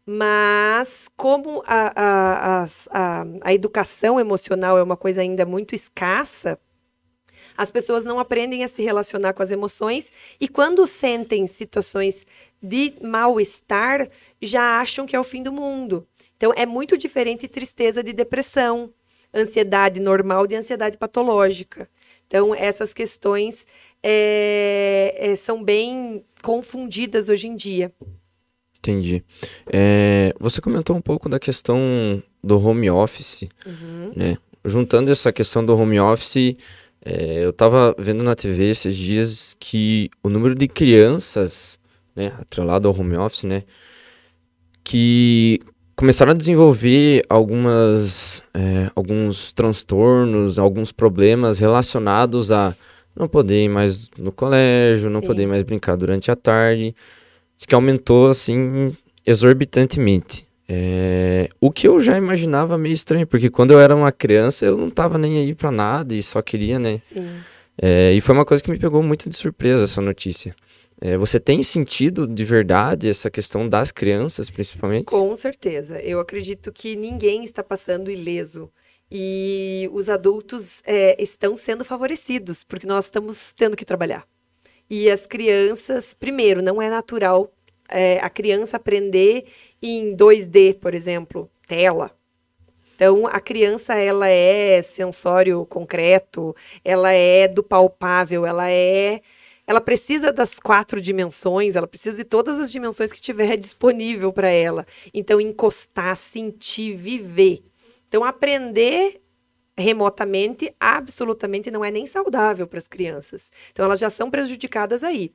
Mas, como a, a, a, a, educação emocional é uma coisa ainda muito escassa, as pessoas não aprendem a se relacionar com as emoções e, quando sentem situações de mal-estar, já acham que é o fim do mundo. Então, é muito diferente tristeza de depressão, ansiedade normal de ansiedade patológica. Então, essas questões é, é, são bem confundidas hoje em dia. Entendi. É, você comentou um pouco da questão do home office, uhum. né? Juntando essa questão do home office, eu estava vendo na TV esses dias que o número de crianças, né, atrelado ao home office, né, que começaram a desenvolver algumas, é, alguns transtornos, alguns problemas relacionados a não poder ir mais no colégio, Sim. não poder mais brincar durante a tarde. Diz que aumentou assim exorbitantemente. É, o que eu já imaginava meio estranho, porque quando eu era uma criança eu não tava nem aí para nada e só queria, né? É, e foi uma coisa que me pegou muito de surpresa essa notícia. É, você tem sentido de verdade essa questão das crianças, principalmente? Com certeza. Eu acredito que ninguém está passando ileso. E os adultos é, estão sendo favorecidos, porque nós estamos tendo que trabalhar. E as crianças, primeiro, não é natural é, a criança aprender em 2D, por exemplo, tela. Então, a criança, ela é sensório concreto, ela é do palpável, ela é... Ela precisa das quatro dimensões, ela precisa de todas as dimensões que tiver disponível para ela. Então, encostar, sentir, viver. Então, aprender remotamente absolutamente não é nem saudável para as crianças. Então elas já são prejudicadas aí.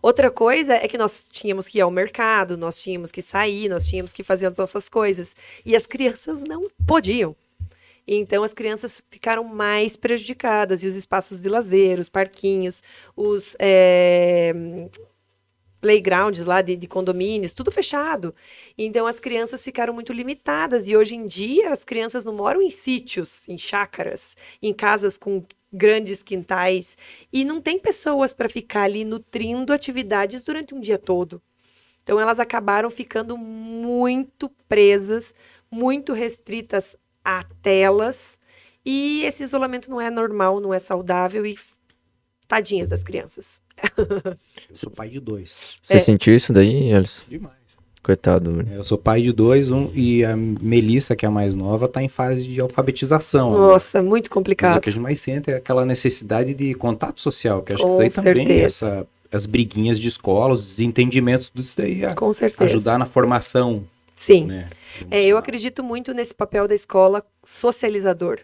Outra coisa é que nós tínhamos que ir ao mercado, nós tínhamos que sair, nós tínhamos que fazer as nossas coisas. E as crianças não podiam. Então as crianças ficaram mais prejudicadas e os espaços de lazer, os parquinhos, os é, playgrounds lá de, de, condomínios, tudo fechado. Então as crianças ficaram muito limitadas e hoje em dia as crianças não moram em sítios, em chácaras, em casas com grandes quintais e não tem pessoas para ficar ali nutrindo atividades durante um dia todo. Então elas acabaram ficando muito presas, muito restritas a telas e esse isolamento não é normal, não é saudável e tadinhas das crianças. Eu sou pai de dois. Você é. sentiu isso daí, Alisson? Demais. Coitado. É, eu sou pai de dois, um, e a Melissa, que é a mais nova, está em fase de alfabetização. Nossa, né? muito complicado. Mas o que a gente mais sente é aquela necessidade de contato social, que acho Com que isso aí também, essa, as briguinhas de escola, os desentendimentos disso daí, a, Com certeza. ajudar na formação. Sim. Né, é, eu acredito muito nesse papel da escola socializador.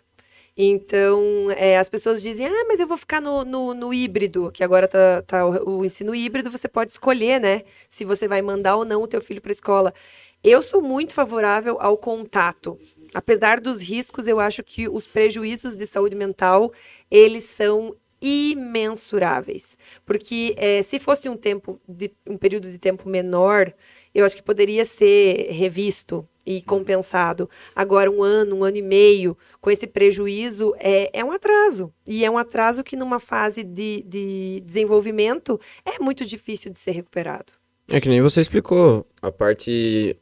Então, é, as pessoas dizem, ah, mas eu vou ficar no, no, no híbrido, que agora tá, tá o, o, ensino híbrido, você pode escolher, né? Se você vai mandar ou não o teu filho para a escola. Eu sou muito favorável ao contato. Apesar dos riscos, eu acho que os prejuízos de saúde mental, eles são imensuráveis. Porque é, se fosse um tempo, de, um período de tempo menor, eu acho que poderia ser revisto e compensado. Agora, um ano, um ano e meio, com esse prejuízo, é, é um atraso. E é um atraso que, numa fase de, de desenvolvimento, é muito difícil de ser recuperado. É que nem você explicou, a parte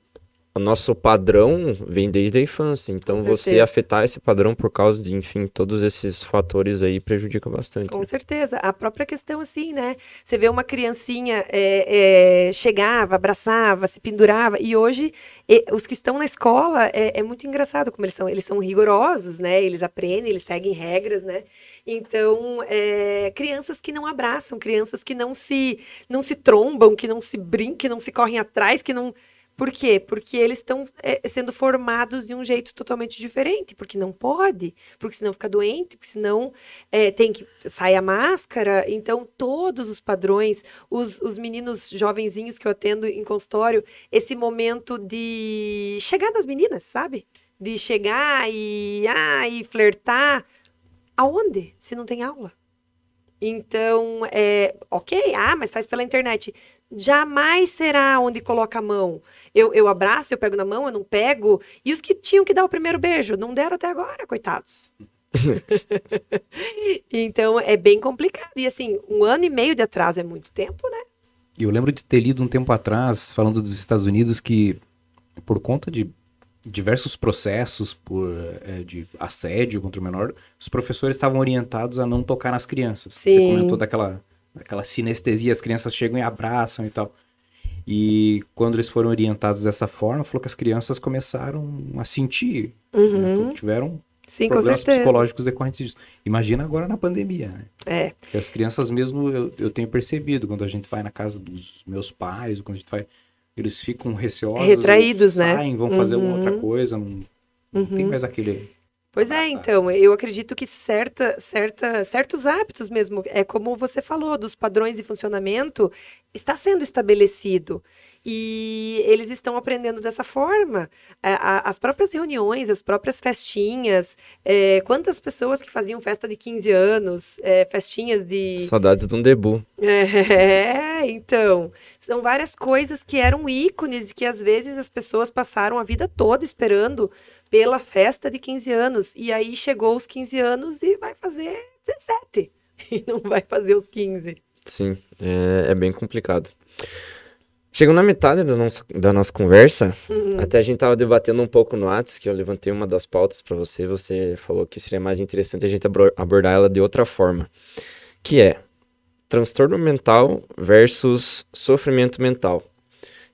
o nosso padrão vem desde a infância. Então, você afetar esse padrão por causa de, enfim, todos esses fatores aí prejudica bastante. Com certeza. A própria questão, assim, né? Você vê uma criancinha é, é, chegava, abraçava, se pendurava. E hoje, e, os que estão na escola, é, é, muito engraçado como eles são. Eles são rigorosos, né? Eles aprendem, eles seguem regras, né? Então, é, crianças que não abraçam, crianças que não se, não se trombam, que não se brincam, que não se correm atrás, que não por quê? Porque eles estão é, sendo formados de um jeito totalmente diferente, porque não pode, porque senão fica doente, porque senão é, tem que sair a máscara. Então, todos os padrões, os, os meninos jovenzinhos que eu atendo em consultório, esse momento de chegar nas meninas, sabe? De chegar e, ah, e flertar. Aonde? Se não tem aula. Então, é, ok, ah, mas faz pela internet jamais será onde coloca a mão. Eu, eu abraço, eu pego na mão, eu não pego. E os que tinham que dar o primeiro beijo, não deram até agora, coitados. então é bem complicado. E assim, um ano e meio de atraso é muito tempo, né? eu lembro de ter lido um tempo atrás, falando dos Estados Unidos, que por conta de diversos processos por, é, de assédio contra o menor, os professores estavam orientados a não tocar nas crianças. Sim. Você comentou daquela, daquela sinestesia, as crianças chegam e abraçam e tal. E quando eles foram orientados dessa forma, falou que as crianças começaram a sentir, né, Uhum. tiveram Sim, problemas psicológicos decorrentes disso. Imagina agora na pandemia, né? É. Porque as crianças mesmo, eu, eu tenho percebido, quando a gente vai na casa dos meus pais, quando a gente vai, eles ficam receosos. Retraídos, né? saem, vão fazer uma Uhum. outra coisa, não, não tem Uhum. mais aquele... Pois é, então, eu acredito que certa, certa, certos hábitos mesmo, é como você falou, dos padrões de funcionamento, está sendo estabelecido. E eles estão aprendendo dessa forma. A- a- as próprias reuniões, as próprias festinhas, é, quantas pessoas que faziam festa de 15 anos, é, festinhas de. Saudades de um debut. É, então, são várias coisas que eram ícones e que às vezes as pessoas passaram a vida toda esperando pela festa de 15 anos. E aí chegou os 15 anos e vai fazer 17. E não vai fazer os 15. Sim, é, é bem complicado. Chegando na metade da nossa, da nossa conversa, Uhum. até a gente tava debatendo um pouco no Whats, que eu levantei uma das pautas para você, você falou que seria mais interessante a gente abordar ela de outra forma, que é transtorno mental versus sofrimento mental.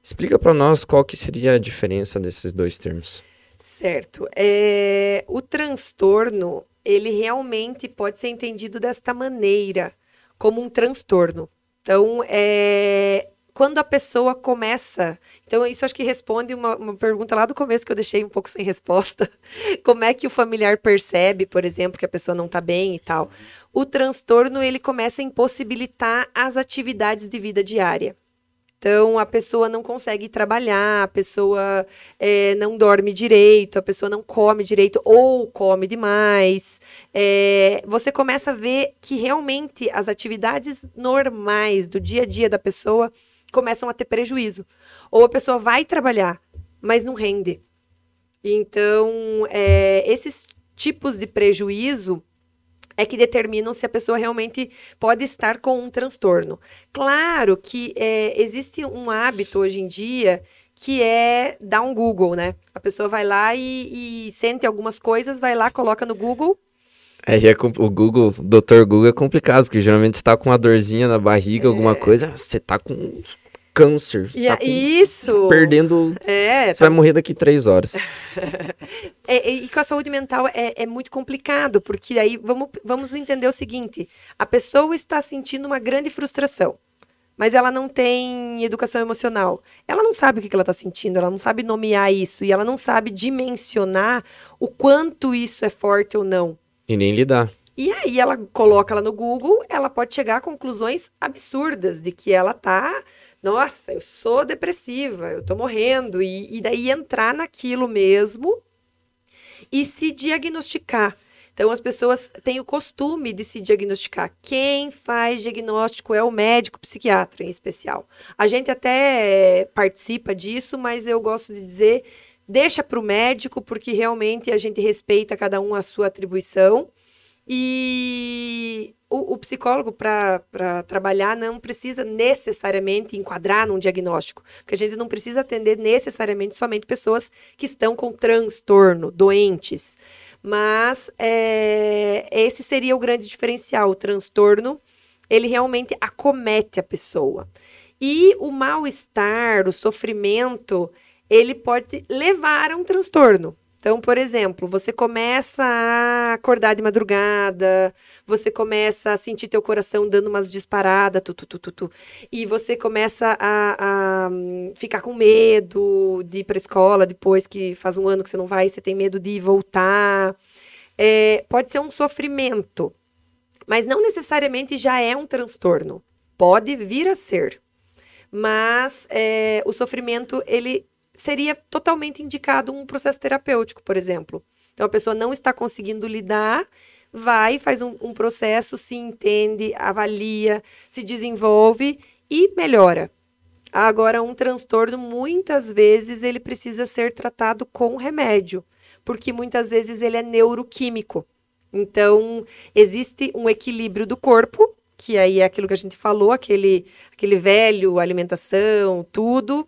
Explica para nós qual que seria a diferença desses dois termos. Certo. É, o transtorno, ele realmente pode ser entendido desta maneira, como um transtorno. Então, é, quando a pessoa começa. Então, isso acho que responde uma, uma pergunta lá do começo que eu deixei um pouco sem resposta. Como é que o familiar percebe, por exemplo, que a pessoa não está bem e tal? O transtorno, ele começa a impossibilitar as atividades de vida diária. Então, a pessoa não consegue trabalhar, a pessoa é, não dorme direito, a pessoa não come direito ou come demais. É, você começa a ver que realmente as atividades normais do dia a dia da pessoa começam a ter prejuízo. Ou a pessoa vai trabalhar, mas não rende. Então, é, esses tipos de prejuízo é que determinam se a pessoa realmente pode estar com um transtorno. Claro que é, existe um hábito hoje em dia que é dar um Google, né? A pessoa vai lá e, e sente algumas coisas, vai lá, coloca no Google. É, é o Google, o Dr. Google é complicado, porque geralmente você tá com uma dorzinha na barriga, alguma coisa, você tá com câncer, E tá a- com- isso! perdendo, É, você vai morrer daqui três horas. É, e com a saúde mental é, é muito complicado, porque aí vamos, vamos entender o seguinte: a pessoa está sentindo uma grande frustração, mas ela não tem educação emocional. Ela não sabe o que ela está sentindo, ela não sabe nomear isso, e ela não sabe dimensionar o quanto isso é forte ou não. E nem lidar. E aí ela coloca lá no Google, ela pode chegar a conclusões absurdas de que ela tá, nossa, eu sou depressiva, eu tô morrendo, e, e daí entrar naquilo mesmo e se diagnosticar. Então as pessoas têm o costume de se diagnosticar. Quem faz diagnóstico é o médico psiquiatra em especial. A gente até eh, participa disso, mas eu gosto de dizer deixa para o médico, porque realmente a gente respeita cada um a sua atribuição. E o, o psicólogo, para trabalhar, não precisa necessariamente enquadrar num diagnóstico, porque a gente não precisa atender necessariamente somente pessoas que estão com transtorno, doentes. Mas é, esse seria o grande diferencial. O transtorno, ele realmente acomete a pessoa. E o mal-estar, o sofrimento, ele pode levar a um transtorno. Então, por exemplo, você começa a acordar de madrugada, você começa a sentir teu coração dando umas disparadas, tu, tu, tu, tu, tu, e você começa a, a hum, ficar com medo de ir para escola depois que faz um ano que você não vai, você tem medo de voltar. É, pode ser um sofrimento, mas não necessariamente já é um transtorno. Pode vir a ser, mas é, o sofrimento ele seria totalmente indicado um processo terapêutico, por exemplo. Então a pessoa não está conseguindo lidar, vai, faz um, um processo, se entende, avalia, se desenvolve e melhora. Agora, um transtorno, muitas vezes, ele precisa ser tratado com remédio, porque muitas vezes ele é neuroquímico. Então, existe um equilíbrio do corpo, que aí é aquilo que a gente falou, aquele, aquele velho, alimentação, tudo.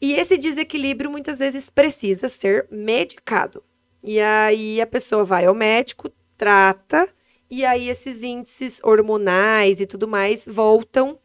E esse desequilíbrio muitas vezes precisa ser medicado. E aí a pessoa vai ao médico, trata, e aí esses índices hormonais e tudo mais voltam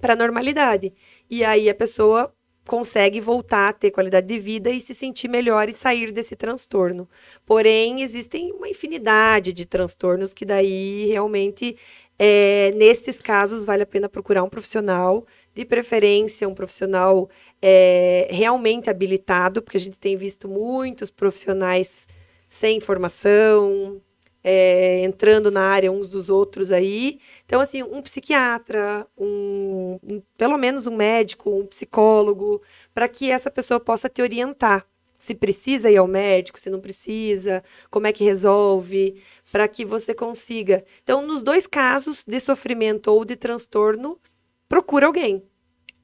para a normalidade. E aí a pessoa consegue voltar a ter qualidade de vida e se sentir melhor e sair desse transtorno. Porém, existem uma infinidade de transtornos que daí realmente, é, nesses casos, vale a pena procurar um profissional, de preferência um profissional é, realmente habilitado, porque a gente tem visto muitos profissionais sem formação, é, entrando na área uns dos outros aí. Então, assim, um psiquiatra, um, um pelo menos um médico, um psicólogo, para que essa pessoa possa te orientar. Se precisa ir ao médico, se não precisa, como é que resolve, para que você consiga. Então, nos dois casos de sofrimento ou de transtorno, procura alguém.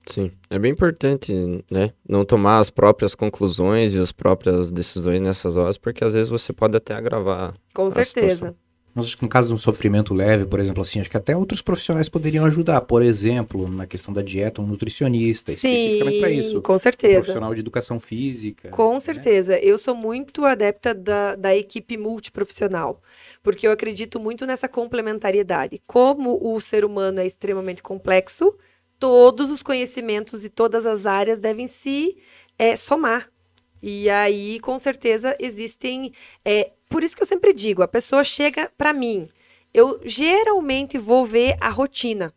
Sim, é bem importante, né? Não tomar as próprias conclusões e as próprias decisões nessas horas, porque às vezes você pode até agravar. Com certeza. situação. Mas acho que no caso de um sofrimento leve, por exemplo, assim, acho que até outros profissionais poderiam ajudar. Por exemplo, na questão da dieta, um nutricionista, especificamente para isso. com Um certeza. profissional de educação física. Com né? certeza. Eu sou muito adepta da, da equipe multiprofissional, porque eu acredito muito nessa complementariedade. Como o ser humano é extremamente complexo, todos os conhecimentos e todas as áreas devem se eh, somar. E aí, com certeza, existem. eh, por isso que eu sempre digo: a pessoa chega para mim, eu geralmente vou ver a rotina.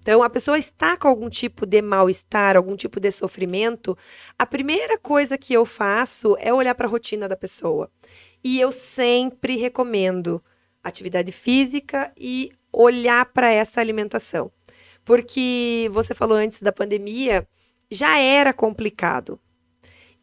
Então, a pessoa está com algum tipo de mal-estar, algum tipo de sofrimento, a primeira coisa que eu faço é olhar para a rotina da pessoa. E eu sempre recomendo atividade física e olhar para essa alimentação. Porque você falou antes da pandemia, já era complicado.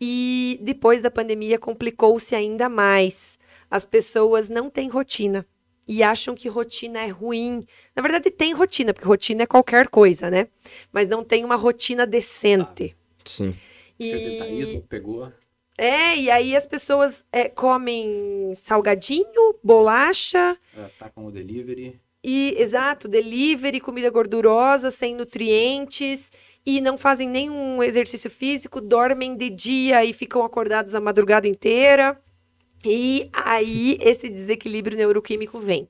E depois da pandemia complicou-se ainda mais. As pessoas não têm rotina e acham que rotina é ruim. Na verdade, tem rotina, porque rotina é qualquer coisa, né? Mas não tem uma rotina decente. Sim. Sedentarismo pegou. É, e aí as pessoas é, comem salgadinho, bolacha, é, tá com o delivery. e, exato, delivery, comida gordurosa, sem nutrientes, e não fazem nenhum exercício físico, dormem de dia e ficam acordados a madrugada inteira. E aí esse desequilíbrio neuroquímico vem.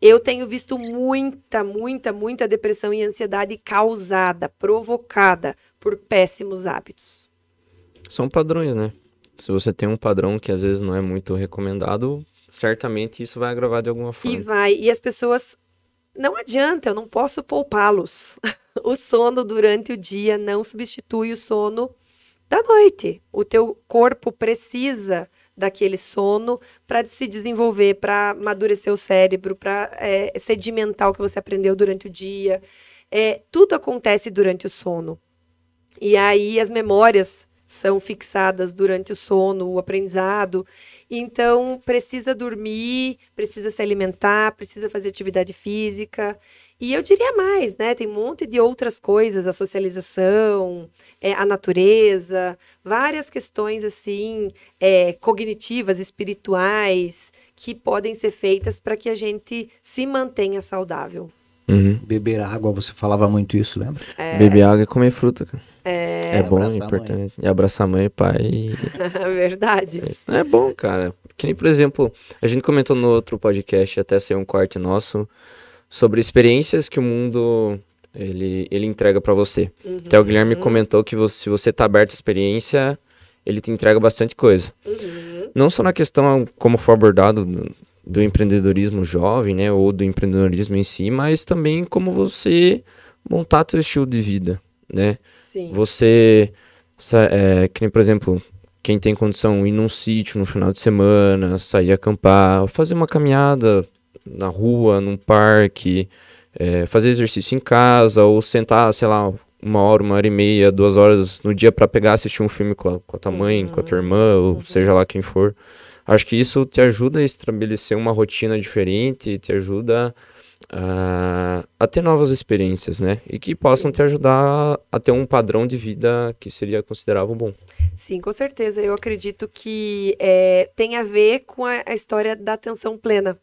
Eu tenho visto muita, muita, muita depressão e ansiedade causada, provocada por péssimos hábitos. São padrões, né? Se você tem um padrão que às vezes não é muito recomendado, certamente isso vai agravar de alguma E forma. vai, e as pessoas não adianta, eu não posso poupá-los. O sono durante o dia não substitui o sono da noite. O teu corpo precisa daquele sono para se desenvolver, para amadurecer o cérebro, para sedimentar o que você aprendeu durante o dia. É, tudo acontece durante o sono. E aí as memórias são fixadas durante o sono, o aprendizado. Então, precisa dormir, precisa se alimentar, precisa fazer atividade física. E eu diria mais, né? Tem um monte de outras coisas, a socialização, é, a natureza, várias questões assim, é, cognitivas, espirituais, que podem ser feitas para que a gente se mantenha saudável. Uhum. Beber água, você falava muito isso, lembra? Beber água e comer fruta, cara. É, É, bom, é importante. E abraçar mãe e pai. verdade. Isso é bom, cara. Que nem, por exemplo, a gente comentou no outro podcast, até saiu um corte nosso, sobre experiências que o mundo ele, ele entrega pra você. Até o Guilherme Uhum. comentou que você- se você tá aberto à experiência, ele te entrega bastante coisa. Uhum. Não só na questão como foi abordado do, do empreendedorismo jovem, né, ou do empreendedorismo em si, mas também como você montar teu estilo de vida, né? Sim. Você, é, que nem, por exemplo, quem tem condição ir num sítio no final de semana, sair acampar, fazer uma caminhada na rua, num parque, é, fazer exercício em casa, ou sentar, sei lá, uma hora, uma hora e meia, duas horas no dia para pegar assistir um filme com a, com a tua mãe, com a tua irmã, ou seja lá quem for. Acho que isso te ajuda a estabelecer uma rotina diferente, te ajuda a, a ter novas experiências, né? E que possam te ajudar a ter um padrão de vida que seria considerável bom. Sim, com certeza. Eu acredito que é, tem a ver com a, a história da atenção plena.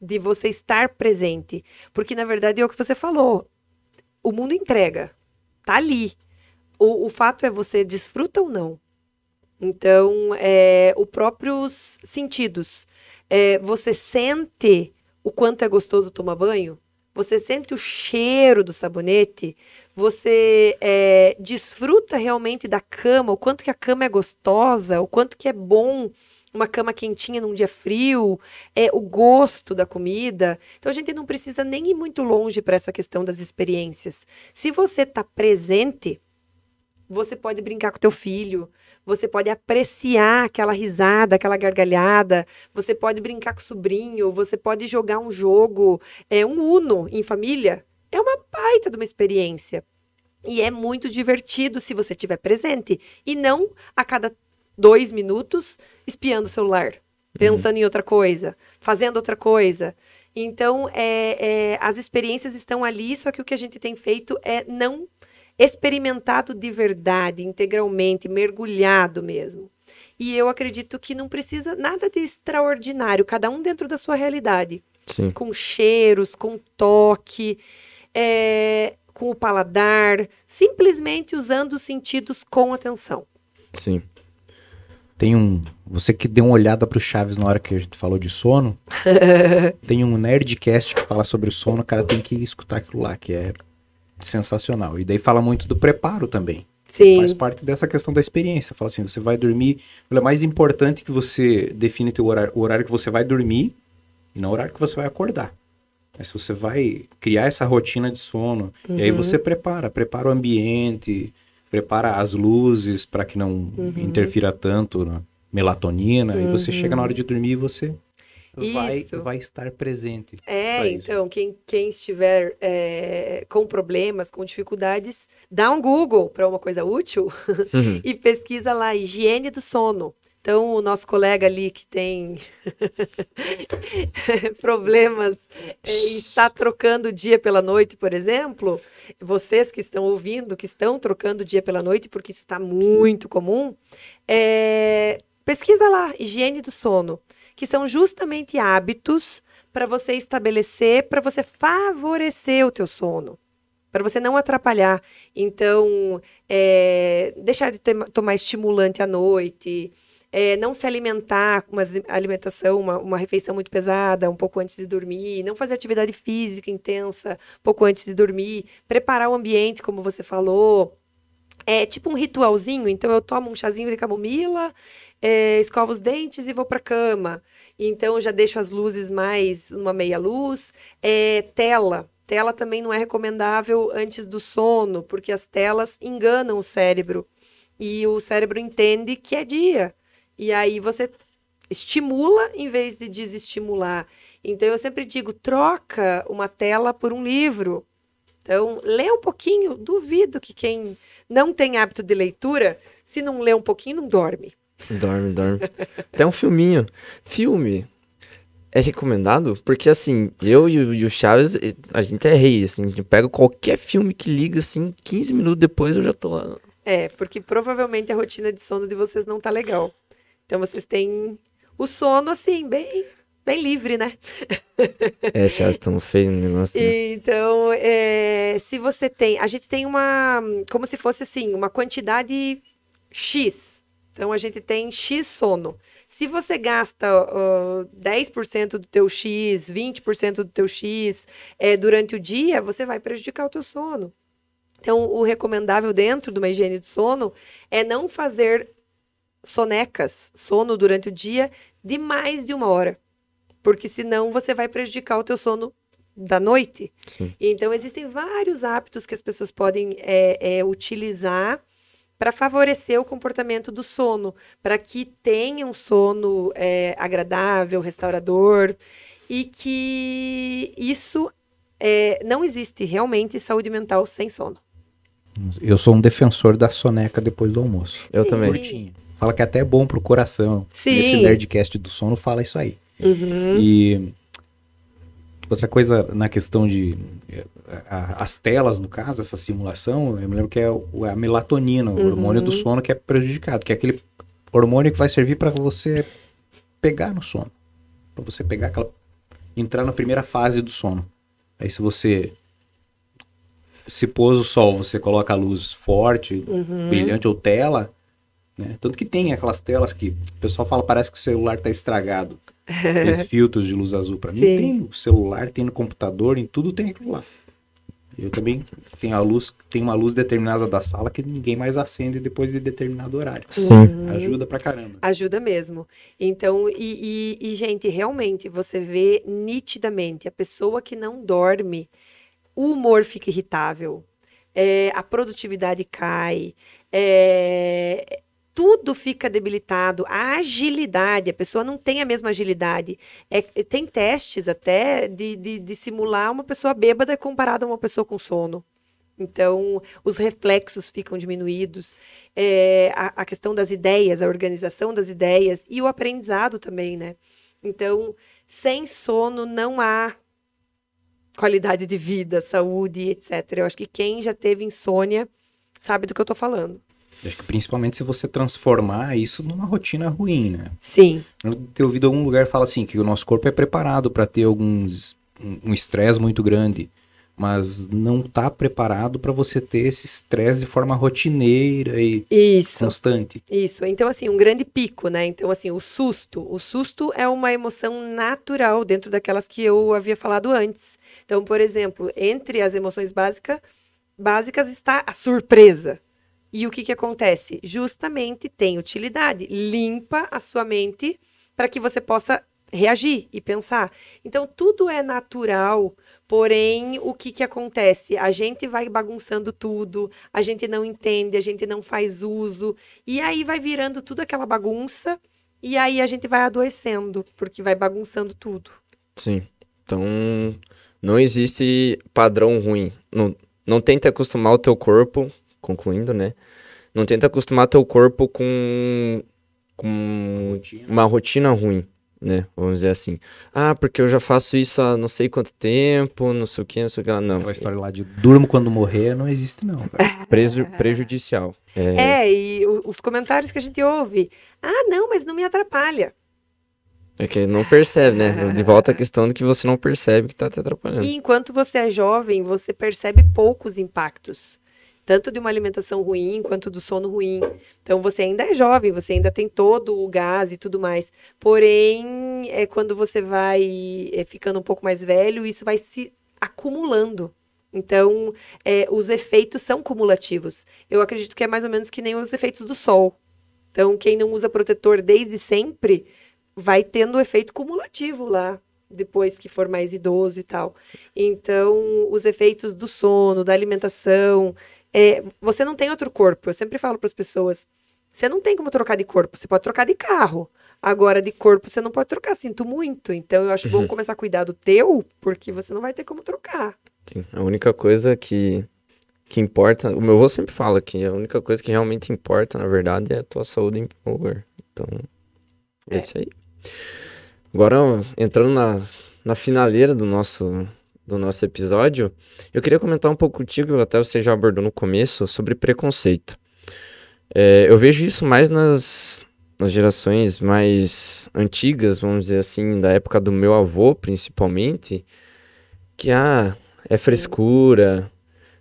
de você estar presente. Porque, na verdade, é o que você falou. O mundo entrega. Tá ali. O, o fato é você desfruta ou não. Então, é, os próprios sentidos. É, você sente o quanto é gostoso tomar banho? Você sente o cheiro do sabonete? Você é, desfruta realmente da cama? O quanto que a cama é gostosa? O quanto que é bom uma cama quentinha num dia frio, é o gosto da comida. Então a gente não precisa nem ir muito longe para essa questão das experiências. Se você está presente, você pode brincar com teu filho, você pode apreciar aquela risada, aquela gargalhada, você pode brincar com o sobrinho, você pode jogar um jogo, é um Uno em família. É uma baita de uma experiência. E é muito divertido se você estiver presente. E não a cada dois minutos espiando o celular, pensando uhum. em outra coisa, fazendo outra coisa. Então, é, é, as experiências estão ali, só que o que a gente tem feito é não experimentado de verdade, integralmente, mergulhado mesmo. E eu acredito que não precisa nada de extraordinário, cada um dentro da sua realidade. Sim. Com cheiros, com toque, é, com o paladar, simplesmente usando os sentidos com atenção. Sim. Tem um. Você que deu uma olhada pro Chaves na hora que a gente falou de sono. tem um Nerdcast que fala sobre o sono, o cara tem que escutar aquilo lá, que é sensacional. E daí fala muito do preparo também. Sim. Faz parte dessa questão da experiência. Fala assim, você vai dormir. É mais importante que você define teu horário, o horário que você vai dormir e não o horário que você vai acordar. Mas se você vai criar essa rotina de sono, uhum. e aí você prepara, prepara o ambiente, prepara as luzes para que não uhum. interfira tanto na melatonina, uhum. e você chega na hora de dormir e você vai, vai estar presente. É, então, quem, quem estiver é, com problemas, com dificuldades, dá um Google para uma coisa útil uhum. e pesquisa lá higiene do sono. Então, o nosso colega ali que tem problemas é, e está trocando o dia pela noite, por exemplo, vocês que estão ouvindo, que estão trocando o dia pela noite, porque isso está muito comum, é, pesquisa lá, higiene do sono, que são justamente hábitos para você estabelecer, para você favorecer o teu sono para você não atrapalhar. Então, é, deixar de ter, tomar estimulante à noite, é, não se alimentar com uma alimentação, uma, uma refeição muito pesada, um pouco antes de dormir, não fazer atividade física intensa pouco antes de dormir, preparar o ambiente, como você falou. É tipo um ritualzinho, então eu tomo um chazinho de camomila, é, escovo os dentes e vou para cama. Então já deixo as luzes mais numa meia luz. É, tela, tela também não é recomendável antes do sono, porque as telas enganam o cérebro. E o cérebro entende que é dia. E aí você estimula em vez de desestimular. Então eu sempre digo, troca uma tela por um livro. Então, lê um pouquinho, duvido que quem não tem hábito de leitura, se não lê um pouquinho, não dorme. Dorme, dorme. Até um filminho. Filme é recomendado? Porque assim, eu e o, Chaves, a gente é rei, assim, a gente pega qualquer filme que liga, assim, 15 minutos depois eu já tô lá. É, porque provavelmente a rotina de sono de vocês não tá legal. Então vocês têm o sono assim, bem bem livre, né? É, já estão feios no negócio. Né? Então, é, se você tem, a gente tem uma, como se fosse assim, uma quantidade X. Então, a gente tem X sono. Se você gasta uh, 10% do teu X, 20% do teu X é, durante o dia, você vai prejudicar o teu sono. Então, o recomendável dentro de uma higiene de sono é não fazer sonecas, sono durante o dia, de mais de uma hora. Porque senão você vai prejudicar o teu sono da noite. Sim. Então, existem vários hábitos que as pessoas podem é, é, utilizar para favorecer o comportamento do sono, para que tenha um sono é, agradável, restaurador, e que isso é, não existe realmente saúde mental sem sono. Eu sou um defensor da soneca depois do almoço. Eu Sim. também. Fala que é até bom pro coração. Sim. Esse Nerdcast do sono fala isso aí. Uhum. E outra coisa na questão de a, as telas, no caso, essa simulação, eu me lembro que é a melatonina, o uhum. hormônio do sono que é prejudicado, que é aquele hormônio que vai servir para você pegar no sono. para você pegar aquela entrar na primeira fase do sono. Aí se você se pôs o sol, você coloca a luz forte, Uhum. brilhante ou tela, né? Tanto que tem aquelas telas que o pessoal fala parece que o celular tá estragado. Aqueles filtros de luz azul. Para mim Sim. tem no celular, tem no computador, em tudo tem aquilo lá. Eu também tenho a luz, tem uma luz determinada da sala que ninguém mais acende depois de determinado horário. Sim. Ajuda pra caramba. Ajuda mesmo. Então, e, e- e, gente, realmente, você vê nitidamente a pessoa que não dorme, o humor fica irritável, é, a produtividade cai, é, tudo fica debilitado, a agilidade, a pessoa não tem a mesma agilidade. É, tem testes até de, de, de simular uma pessoa bêbada comparada a uma pessoa com sono. Então, os reflexos ficam diminuídos, é, a, a questão das ideias, a organização das ideias e o aprendizado também, né? Então, sem sono não há qualidade de vida, saúde, etc. Eu acho que quem já teve insônia sabe do que eu tô falando. Acho que principalmente se você transformar isso numa rotina ruim, né? Sim, Eu tenho ouvido algum lugar falar assim que o nosso corpo é preparado para ter alguns um estresse muito grande, mas não tá preparado para você ter esse estresse de forma rotineira e isso. constante. Isso, então assim, um grande pico, né? Então assim, o susto, o susto é uma emoção natural dentro daquelas que eu havia falado antes. Então, por exemplo, entre as emoções básica, básicas está a surpresa. E o que que acontece? Justamente tem utilidade, limpa a sua mente para que você possa reagir e pensar. Então, tudo é natural, porém, o que que acontece? A gente vai bagunçando tudo, a gente não entende, a gente não faz uso, e aí vai virando tudo aquela bagunça, e aí a gente vai adoecendo, porque vai bagunçando tudo. Sim. Então, não existe padrão ruim. Não, não tenta acostumar o teu corpo, concluindo, né? Não tenta acostumar teu corpo com, com uma rotina ruim, né? Vamos dizer assim. Ah, porque eu já faço isso há não sei quanto tempo, não sei o que, não sei o que. Não, Aquela história lá de durmo quando morrer não existe não, preju- prejudicial. É, É, e os comentários que a gente ouve, ah, não, mas não me atrapalha. é que não percebe, né? De volta à questão de que você não percebe que tá te atrapalhando. E enquanto você é jovem, você percebe poucos impactos, tanto de uma alimentação ruim quanto do sono ruim. Então você ainda é jovem, você ainda tem todo o gás e tudo mais. Porém, é quando você vai é, ficando um pouco mais velho, isso vai se acumulando. Então, é, os efeitos são cumulativos. Eu acredito que é mais ou menos que nem os efeitos do sol. Então, quem não usa protetor desde sempre vai tendo efeito cumulativo lá, depois que for mais idoso e tal. Então, os efeitos do sono, da alimentação. É, você não tem outro corpo. Eu sempre falo para as pessoas: você não tem como trocar de corpo. Você pode trocar de carro. Agora, de corpo, você não pode trocar. Sinto muito. Então, eu acho bom começar a cuidar do teu, porque você não vai ter como trocar. Sim, a única coisa que, que importa, o meu avô sempre fala que a única coisa que realmente importa, na verdade, é a tua saúde em primeiro lugar. Então, é, É. isso aí. Agora, entrando na, na finaleira do nosso, do nosso episódio, eu queria comentar um pouco contigo, até você já abordou no começo, sobre preconceito. É, eu vejo isso mais nas, nas gerações mais antigas, vamos dizer assim, da época do meu avô, principalmente, que, ah, é frescura,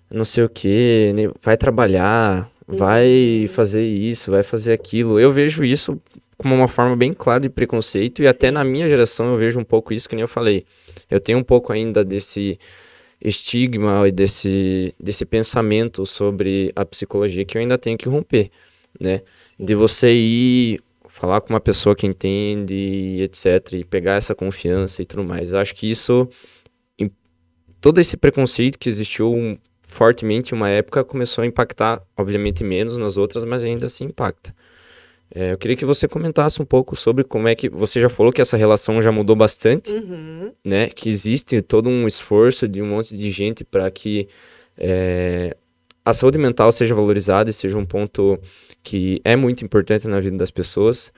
não sei o quê, né, vai trabalhar, vai fazer isso, vai fazer aquilo. Eu vejo isso como uma forma bem clara de preconceito e até na minha geração eu vejo um pouco isso que nem eu falei. Eu tenho um pouco ainda desse estigma e desse, desse pensamento sobre a psicologia que eu ainda tenho que romper, né? De você ir falar com uma pessoa que entende, etc, e pegar essa confiança e tudo mais. Eu acho que isso todo esse preconceito que existiu um- fortemente em uma época começou a impactar, obviamente menos nas outras, mas ainda assim impacta. É, eu queria que você comentasse um pouco sobre como é que você já falou que essa relação já mudou bastante, Uhum. né? Que existe todo um esforço de um monte de gente para que é, a saúde mental seja valorizada e seja um ponto que é muito importante na vida das pessoas.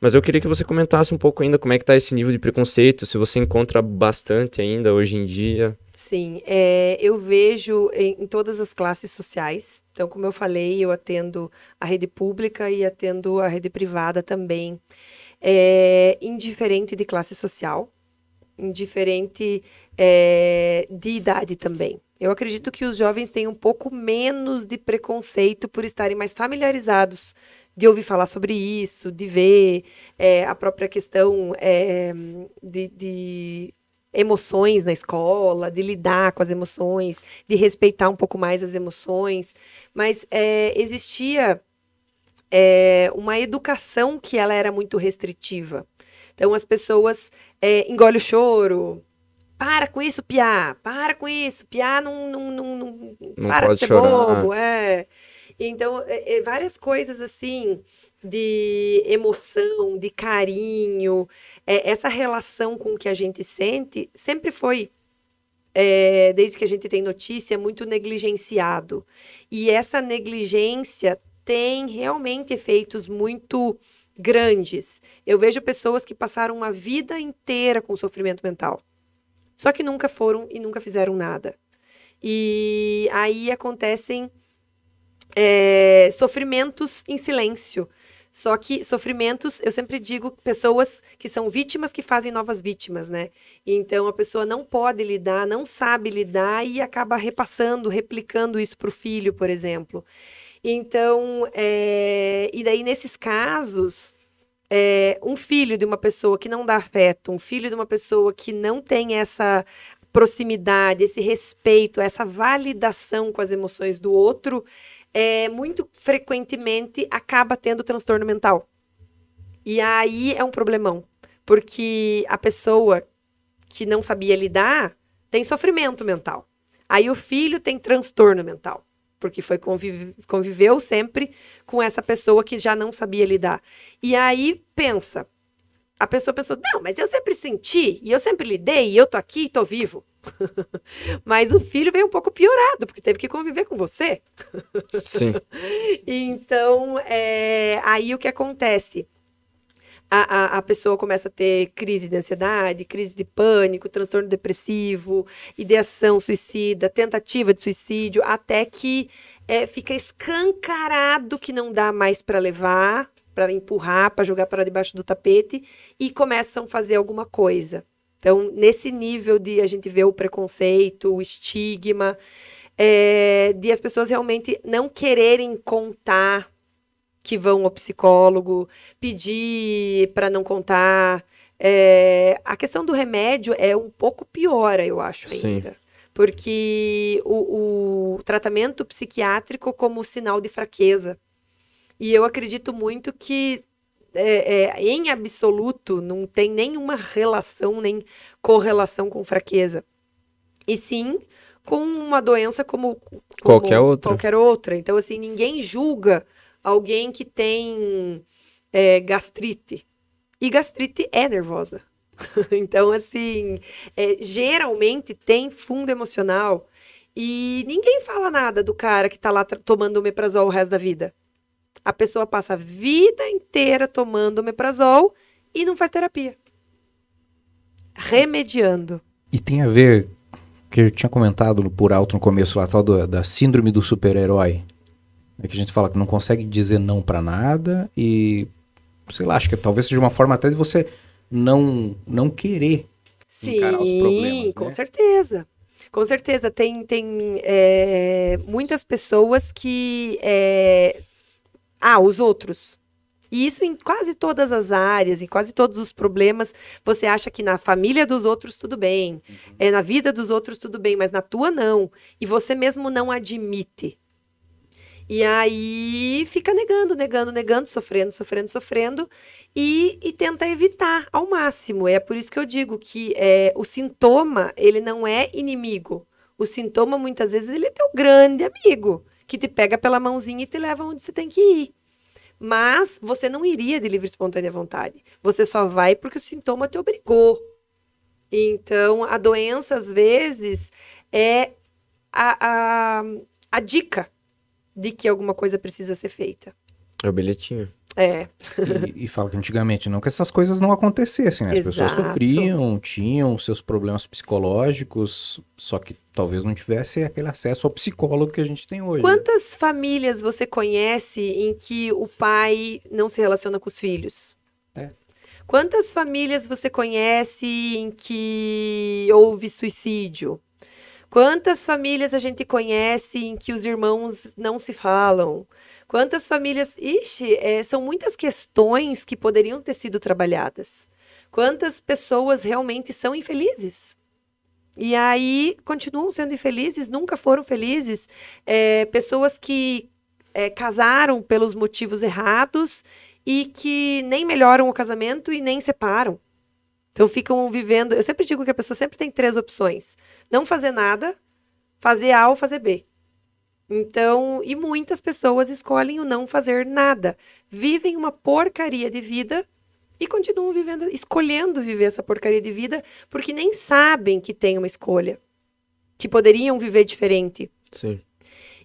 Mas eu queria que você comentasse um pouco ainda como é que está esse nível de preconceito, se você encontra bastante ainda hoje em dia. Sim, é, eu vejo em, em todas as classes sociais. Então, como eu falei, eu atendo a rede pública e atendo a rede privada também. É, indiferente de classe social. indiferente é, de idade também. Eu acredito que os jovens têm um pouco menos de preconceito por estarem mais familiarizados de ouvir falar sobre isso, de ver é, a própria questão é, de, de emoções na escola, de lidar com as emoções, de respeitar um pouco mais as emoções. Mas é, existia é, uma educação que ela era muito restritiva. Então as pessoas é, engolem o choro. Para com isso, Piá. Para com isso. Piá não, não, não, não, Não para pode de ser chorar. bobo. É. Então, é, é, várias coisas assim de emoção, de carinho, é, essa relação com o que a gente sente sempre foi, é, desde que a gente tem notícia, muito negligenciado. E essa negligência tem realmente efeitos muito grandes. Eu vejo pessoas que passaram uma vida inteira com sofrimento mental, só que nunca foram e nunca fizeram nada. E aí acontecem é, sofrimentos em silêncio. Só que sofrimentos, eu sempre digo, pessoas que são vítimas que fazem novas vítimas, né? Então a pessoa não pode lidar, não sabe lidar e acaba repassando, replicando isso para o filho, por exemplo. Então, é, e daí nesses casos, é, um filho de uma pessoa que não dá afeto, um filho de uma pessoa que não tem essa proximidade, esse respeito, essa validação com as emoções do outro, é, muito frequentemente acaba tendo transtorno mental. E aí é um problemão, porque a pessoa que não sabia lidar tem sofrimento mental. Aí o filho tem transtorno mental, porque foi convive- conviveu sempre com essa pessoa que já não sabia lidar. E aí pensa, a pessoa pensou, não, mas eu sempre senti, e eu sempre lidei, e eu tô aqui e tô vivo. mas o filho veio um pouco piorado, porque teve que conviver com você. Sim. Então, é, aí o que acontece? A, a, a pessoa começa a ter crise de ansiedade, crise de pânico, transtorno depressivo, ideação suicida, tentativa de suicídio, até que é, fica escancarado que não dá mais para levar, para empurrar, para jogar para debaixo do tapete e começam a fazer alguma coisa. Então, nesse nível de a gente ver o preconceito, o estigma, é, de as pessoas realmente não quererem contar que vão ao psicólogo, pedir para não contar. É, a questão do remédio é um pouco pior, eu acho Sim. ainda. Porque o, o tratamento psiquiátrico como sinal de fraqueza. E eu acredito muito que, é, é, em absoluto, não tem nenhuma relação nem correlação com fraqueza. E sim com uma doença como, como Qualquer outra. qualquer outra. Então, assim, ninguém julga alguém que tem é, gastrite. E gastrite é nervosa. então, assim, é, geralmente tem fundo emocional. E ninguém fala nada do cara que tá lá tomando omeprazol o resto da vida. A pessoa passa a vida inteira tomando omeprazol e não faz terapia. Remediando. E tem a ver, que eu tinha comentado por alto no começo lá, tal do- da síndrome do super-herói. É que a gente fala que não consegue dizer não pra nada e, sei lá, acho que talvez seja uma forma até de você não, não querer. Sim, encarar os problemas, com né? certeza. Com certeza. Tem, tem é, muitas pessoas que. é, Ah, os outros. E isso em quase todas as áreas, em quase todos os problemas, você acha que na família dos outros tudo bem, é, na vida dos outros tudo bem, mas na tua não. E você mesmo não admite. E aí fica negando, negando, negando, sofrendo, sofrendo, sofrendo e, e tenta evitar ao máximo. É por isso que eu digo que é, o sintoma, ele não é inimigo. O sintoma, muitas vezes, ele é teu grande amigo, que te pega pela mãozinha e te leva onde você tem que ir. Mas você não iria de livre espontânea vontade. Você só vai porque o sintoma te obrigou. Então, a doença, às vezes, é a, a, a dica de que alguma coisa precisa ser feita. É o bilhetinho. É, E, e fala que antigamente não que essas coisas não acontecessem, né? As pessoas Exato. sofriam, tinham seus problemas psicológicos, só que talvez não tivesse aquele acesso ao psicólogo que a gente tem hoje. né? Quantas famílias você conhece em que o pai não se relaciona com os filhos? É. Quantas famílias você conhece em que houve suicídio? Quantas famílias a gente conhece em que os irmãos não se falam? Quantas famílias. Ixi, é, são muitas questões que poderiam ter sido trabalhadas. Quantas pessoas realmente são infelizes? E aí continuam sendo infelizes, nunca foram felizes. É, pessoas que é, casaram pelos motivos errados e que nem melhoram o casamento e nem separam. Então ficam vivendo. Eu sempre digo que a pessoa sempre tem três opções: não fazer nada, fazer A ou fazer B. Então, e muitas pessoas escolhem o não fazer nada. Vivem uma porcaria de vida e continuam vivendo, escolhendo viver essa porcaria de vida, porque nem sabem que tem uma escolha, que poderiam viver diferente. Sim.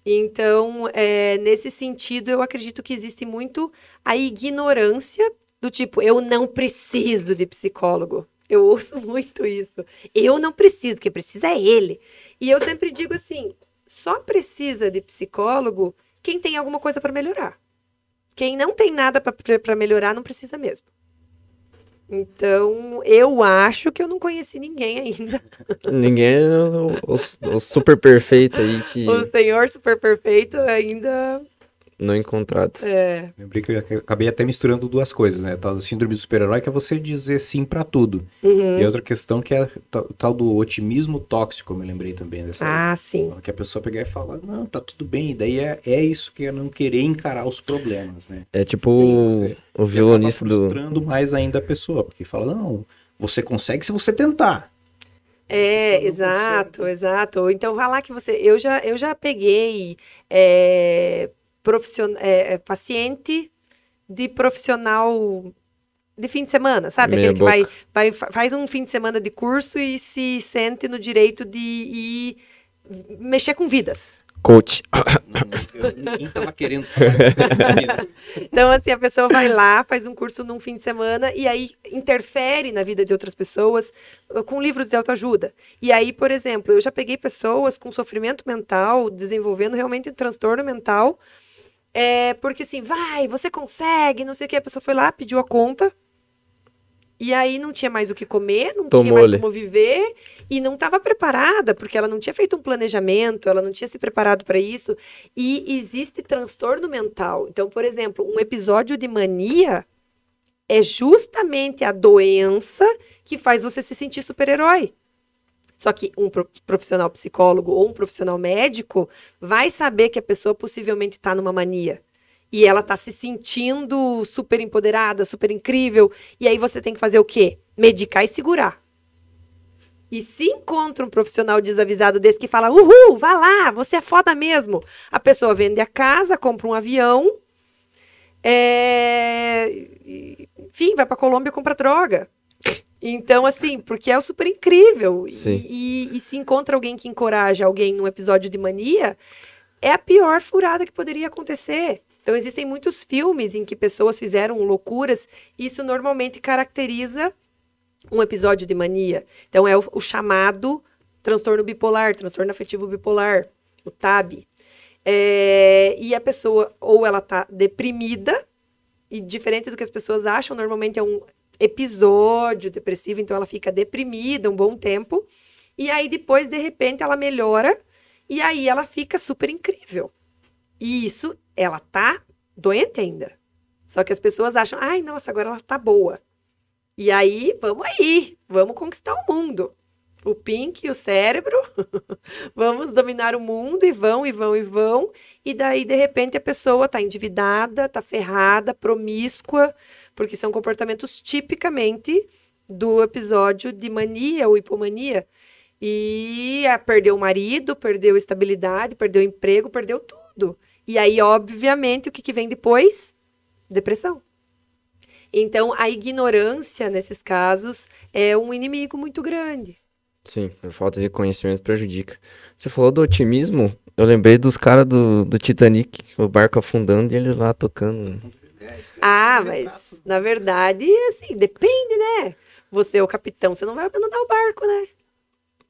Então, é, nesse sentido, eu acredito que existe muito a ignorância do tipo, eu não preciso de psicólogo. Eu ouço muito isso. Eu não preciso, quem precisa é ele. E eu sempre digo assim: só precisa de psicólogo quem tem alguma coisa para melhorar. Quem não tem nada para melhorar não precisa mesmo. Então, eu acho que eu não conheci ninguém ainda. Ninguém é o, o, o super perfeito aí que. O senhor super perfeito ainda não encontrado. É. Lembrei que eu acabei até misturando duas coisas, né? Tal da síndrome do super-herói, que é você dizer sim para tudo. Uhum. E outra questão que é o tal do otimismo tóxico, eu me lembrei também dessa. Ah, sim. Que a pessoa pegar e falar, não, tá tudo bem. E daí é, é isso que é não querer encarar os problemas, né? É tipo sim, o, o violonista do. frustrando mais ainda a pessoa, porque fala, não, você consegue se você tentar. É, exato, exato. Então vai lá que você. Eu já, eu já peguei é, profissional, é, é, paciente de profissional de fim de semana, sabe? Meia Aquele que vai, vai, faz um fim de semana de curso e se sente no direito de ir mexer com vidas. Coach. Eu nem tava querendo falar Então, assim, a pessoa vai lá, faz um curso num fim de semana e aí interfere na vida de outras pessoas uh, com livros de autoajuda. E aí, por exemplo, eu já peguei pessoas com sofrimento mental, desenvolvendo realmente um transtorno mental, é, porque assim, vai, você consegue, não sei o que. A pessoa foi lá, pediu a conta. E aí não tinha mais o que comer, não tinha mais como viver e não estava preparada, porque ela não tinha feito um planejamento, ela não tinha se preparado para isso. E existe transtorno mental. Então, por exemplo, um episódio de mania é justamente a doença que faz você se sentir super-herói. Só que um profissional psicólogo ou um profissional médico vai saber que a pessoa possivelmente está numa mania. E ela está se sentindo super empoderada, super incrível. E aí você tem que fazer o quê? Medicar e segurar. E se encontra um profissional desavisado desse que fala: Uhul, vá lá, você é foda mesmo. A pessoa vende a casa, compra um avião, é... enfim, vai para Colômbia e compra droga. Então, assim, porque é super incrível. E, e, e, se encontra alguém que encoraja alguém num episódio de mania, é a pior furada que poderia acontecer. Então, existem muitos filmes em que pessoas fizeram loucuras. E isso normalmente caracteriza um episódio de mania. Então, é o, o chamado transtorno bipolar, transtorno afetivo bipolar, o TAB. É, e a pessoa, ou ela tá deprimida, e diferente do que as pessoas acham, normalmente é um, episódio depressivo, então ela fica deprimida um bom tempo. E aí depois, de repente, ela melhora e aí ela fica super incrível. E isso, ela tá doente ainda. Só que as pessoas acham, ai, nossa, agora ela tá boa. E aí, vamos aí, vamos conquistar o mundo. O Pink o cérebro, vamos dominar o mundo e vão, e vão, e vão. E daí, de repente, a pessoa tá endividada, tá ferrada, promíscua, porque são comportamentos tipicamente do episódio de mania ou hipomania. E a, perdeu o marido, perdeu estabilidade, perdeu emprego, perdeu tudo. E aí, obviamente, o que, que vem depois? Depressão. Então, a ignorância nesses casos é um inimigo muito grande. Sim, a falta de conhecimento prejudica. Você falou do otimismo, eu lembrei dos caras do, do Titanic, o barco afundando e eles lá tocando. Ah, mas na verdade, assim, depende, né? Você é o capitão, você não vai abandonar o barco, né?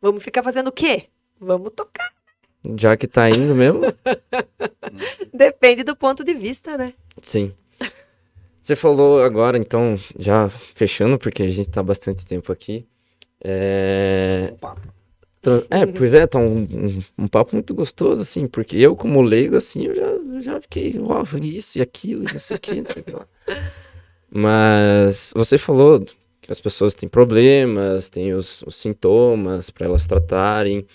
Vamos ficar fazendo o quê? Vamos tocar. Já que tá indo mesmo? depende do ponto de vista, né? Sim. Você falou agora, então, já fechando, porque a gente tá bastante tempo aqui. É, É, pois é, tá um, um, um papo muito gostoso, assim, porque eu, como leigo, assim, eu já, eu já fiquei, uau, isso e aquilo, e não sei o que, não sei o que lá. Mas você falou que as pessoas têm problemas, têm os, os sintomas para elas tratarem.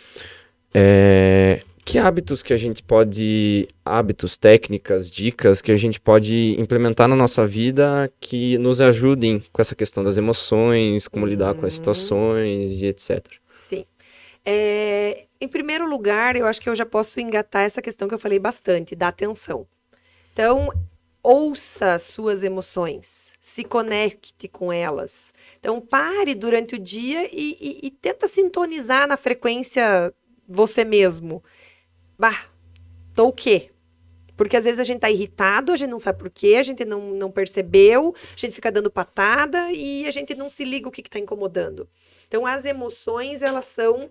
É, que hábitos que a gente pode, hábitos, técnicas, dicas que a gente pode implementar na nossa vida que nos ajudem com essa questão das emoções, como lidar com as Uhum. situações e etc. Sim. É, em primeiro lugar, eu acho que eu já posso engatar essa questão que eu falei bastante, da atenção. Então, ouça as suas emoções, se conecte com elas. Então, pare durante o dia e, e- e tenta sintonizar na frequência você mesmo. Bah, tô o quê? Porque às vezes a gente tá irritado, a gente não sabe por quê, a gente não, não percebeu, a gente fica dando patada e a gente não se liga o que está incomodando. Então, as emoções, elas são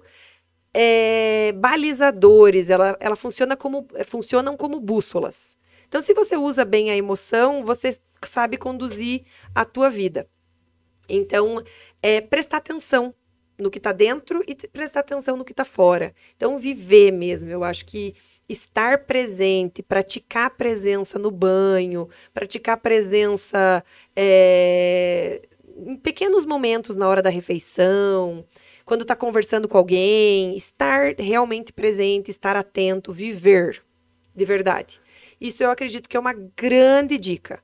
é, balizadores, ela, ela funciona como, funcionam como bússolas. Então, se você usa bem a emoção, você sabe conduzir a tua vida. Então, é prestar atenção no que está dentro e prestar atenção no que está fora. Então, viver mesmo. Eu acho que estar presente, praticar presença no banho, praticar presença é, em pequenos momentos na hora da refeição, quando está conversando com alguém, estar realmente presente, estar atento, viver de verdade. Isso eu acredito que é uma grande dica.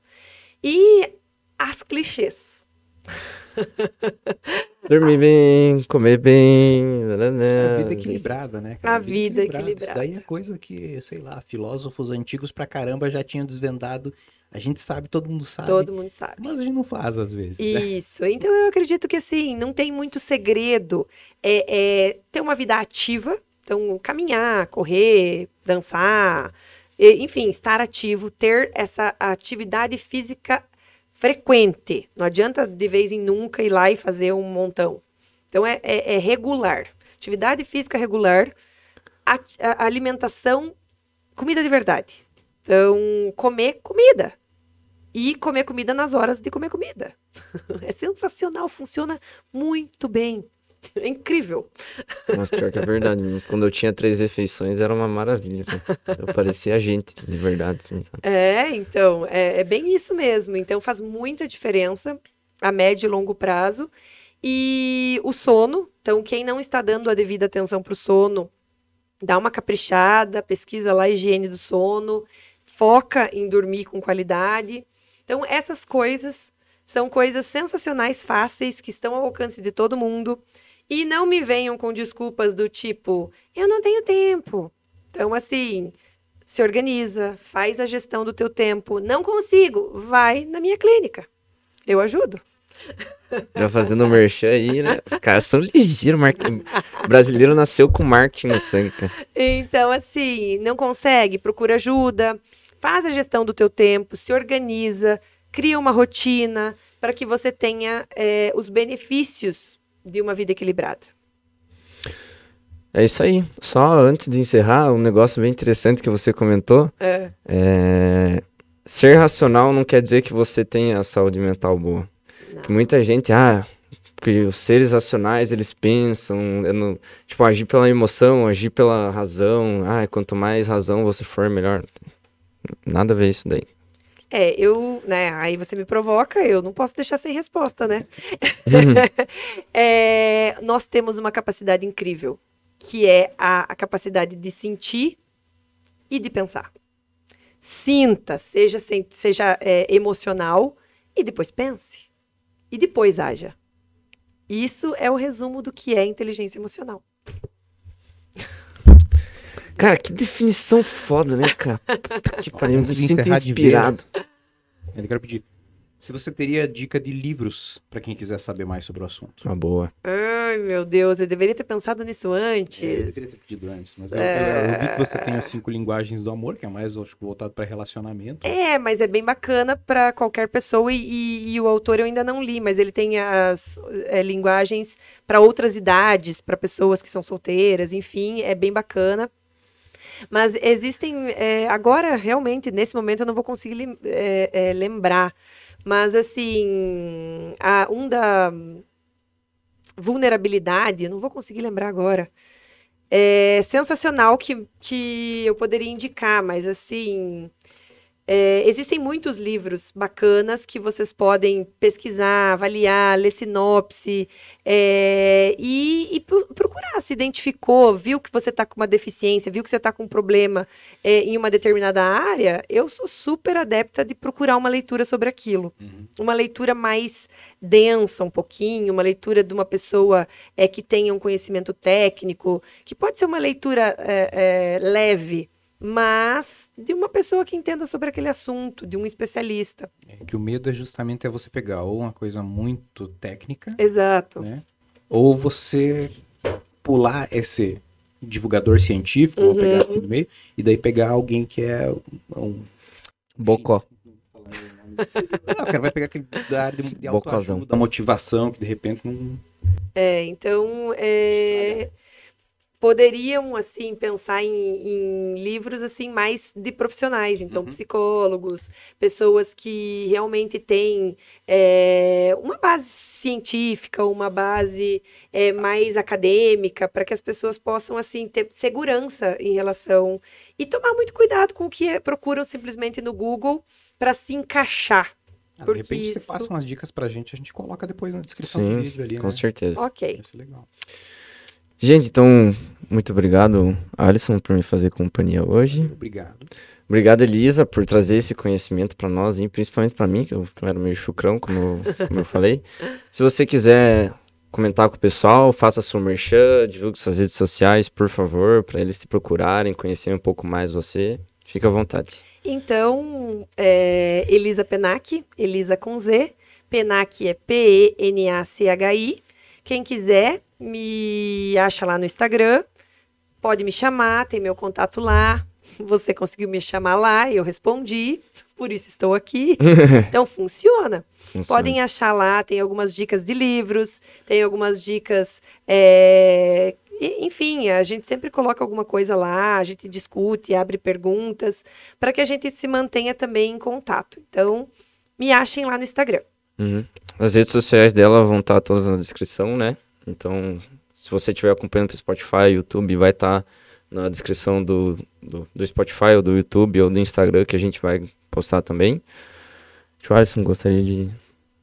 E as clichês. Dormir bem, comer bem. A nananã, vida equilibrada, né? A vida Isso equilibrada. daí é coisa que, sei lá, filósofos antigos pra caramba já tinham desvendado. A gente sabe, todo mundo sabe. Todo mundo sabe. Mas a gente não faz às vezes. né? Isso. Então eu acredito que assim, não tem muito segredo. É, é ter uma vida ativa. Então, caminhar, correr, dançar, enfim, estar ativo, ter essa atividade física frequente. Não adianta de vez em nunca ir lá e fazer um montão. Então é, é- é regular. Atividade física regular, ati- a- alimentação, comida de verdade. Então, comer comida. E comer comida nas horas de comer comida. É sensacional, funciona muito bem. É incrível. Nossa, pior que é verdade. Quando eu tinha três refeições era uma maravilha. velho. Eu parecia gente, de verdade, sabe? É, então, é, é bem isso mesmo. Então faz muita diferença a médio e longo prazo. E o sono, então quem não está dando a devida atenção para o sono, dá uma caprichada, pesquisa lá a higiene do sono, foca em dormir com qualidade. Então essas coisas são coisas sensacionais, fáceis, que estão ao alcance de todo mundo. E não me venham com desculpas do tipo, eu não tenho tempo. Então, assim, se organiza, faz a gestão do teu tempo. Não consigo, vai na minha clínica. Eu ajudo. Já fazendo merchan aí, né? Os caras são ligeiros. Marketing... O brasileiro nasceu com marketing no sangue. Então, assim, não consegue, procura ajuda, faz a gestão do teu tempo, se organiza, cria uma rotina para que você tenha eh, os benefícios de uma vida equilibrada. É isso aí. Só antes de encerrar, um negócio bem interessante que você comentou. É. É... Ser racional não quer dizer que você tenha saúde mental boa. Muita gente, ah, porque os seres racionais, eles pensam, não- tipo, agir pela emoção, agir pela razão. Ah, quanto mais razão você for, melhor. Nada a ver isso daí. É, eu, né, aí você me provoca, eu não posso deixar sem resposta, né? É, nós temos uma capacidade incrível, que é a, a capacidade de sentir e de pensar. Sinta, seja, seja é, emocional, e depois pense. E depois haja. Isso é o resumo do que é inteligência emocional. Cara, que definição foda, né, cara? Puta que pariu, eu me Antes sinto inspirado. Eu quero pedir. Se você teria dica de livros para quem quiser saber mais sobre o assunto. Uma boa. Ai, meu Deus, eu deveria ter pensado nisso É, eu antes. deveria ter pedido antes, mas eu, eu- eu vi que você tem os cinco linguagens do amor, que é mais acho, voltado para relacionamento. É, mas é bem bacana para qualquer pessoa e, e- e o autor eu ainda não li, mas ele tem as é, linguagens para outras idades, para pessoas que são solteiras, enfim, é bem bacana. Mas existem, é, agora realmente, nesse momento eu não vou conseguir é, é, lembrar, Mas, assim, a, um da vulnerabilidade, não vou conseguir lembrar agora, é sensacional que, que eu poderia indicar, mas, assim, é, existem muitos livros bacanas que vocês podem pesquisar, avaliar, ler sinopse é, e, e procurar. Se identificou, viu que você está com uma deficiência, viu que você está com um problema é, em uma determinada área, eu sou super adepta de procurar uma leitura sobre aquilo. Uhum. Uma leitura mais densa, um pouquinho, uma leitura de uma pessoa é, que tenha um conhecimento técnico, que pode ser uma leitura é, é, leve mas de uma pessoa que entenda sobre aquele assunto, de um especialista. É que o medo é justamente é você pegar ou uma coisa muito técnica, exato, né? Ou você pular esse divulgador científico, uhum. pegar assim no meio, e daí pegar alguém que é um bocó. Não, o cara vai pegar aquele da área de, de autoajuda, da motivação, que de repente não. É, então. É poderiam assim pensar em, em, livros assim mais de profissionais então uhum. psicólogos pessoas que realmente têm é, uma base científica uma base é, mais acadêmica para que as pessoas possam assim ter segurança em relação e tomar muito cuidado com o que procuram simplesmente no Google para se encaixar ah, de repente isso... você passa umas dicas para a gente, a gente coloca depois na descrição Sim, do vídeo ali, com né? certeza. Ok. Vai ser legal. Gente, então, muito obrigado, Alisson, por me fazer companhia hoje. Obrigado. Obrigado, Elisa, por trazer esse conhecimento para nós, e principalmente para mim, que eu, era meio chucrão, como eu, como eu falei. Se você quiser comentar com o pessoal, faça sua merchan, divulgue suas redes sociais, por favor, para eles te procurarem, conhecer um pouco mais você. Fique à vontade. Então, é, Elisa Penac, Elisa com Z. Penac é P-E-N-A-C-H-I. Quem quiser, me acha lá no Instagram, pode me chamar, tem meu contato lá. Você conseguiu me chamar lá, eu respondi, por isso estou aqui. então funciona. funciona. Podem achar lá, tem algumas dicas de livros, tem algumas dicas. É... Enfim, a gente sempre coloca alguma coisa lá, a gente discute, abre perguntas, para que a gente se mantenha também em contato. Então, me achem lá no Instagram. Uhum. As redes sociais dela vão estar todas na descrição, né? Então, se você estiver acompanhando pelo Spotify, YouTube, vai estar tá na descrição do, do, do, Spotify, ou do YouTube, ou do Instagram, que a gente vai postar também. Alisson, gostaria de...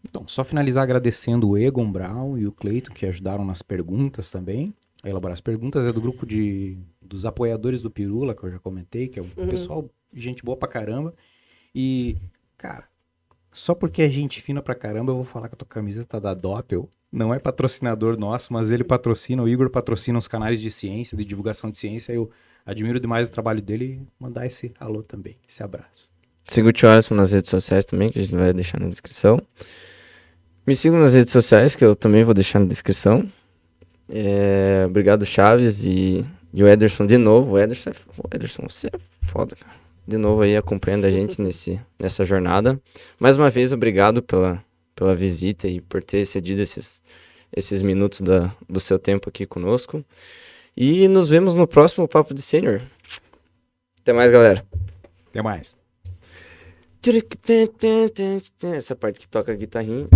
Então, só finalizar agradecendo o Egon Brown e o Cleiton, que ajudaram nas perguntas também. A elaborar as perguntas é do grupo de, dos apoiadores do Pirula, que eu já comentei, que é um uhum. pessoal, gente boa pra caramba. E, cara, só porque é gente fina pra caramba, eu vou falar que a tua camiseta da Doppel não é patrocinador nosso, mas ele patrocina, o Igor patrocina os canais de ciência, de divulgação de ciência. Eu admiro demais o trabalho dele e mandar esse alô também, esse abraço. Siga o Tio nas redes sociais também, que a gente vai deixar na descrição. Me sigam nas redes sociais, que eu também vou deixar na descrição. É, obrigado, Chaves e, e, o Ederson de novo. O Ederson, o Ederson, você é foda, cara. De novo aí acompanhando a gente nesse, nessa jornada. Mais uma vez, obrigado pela, pela visita e por ter cedido esses, esses minutos da, do seu tempo aqui conosco. E nos vemos no próximo Papo de Sênior. Até mais, galera. Até mais. Essa parte que toca a guitarrinha.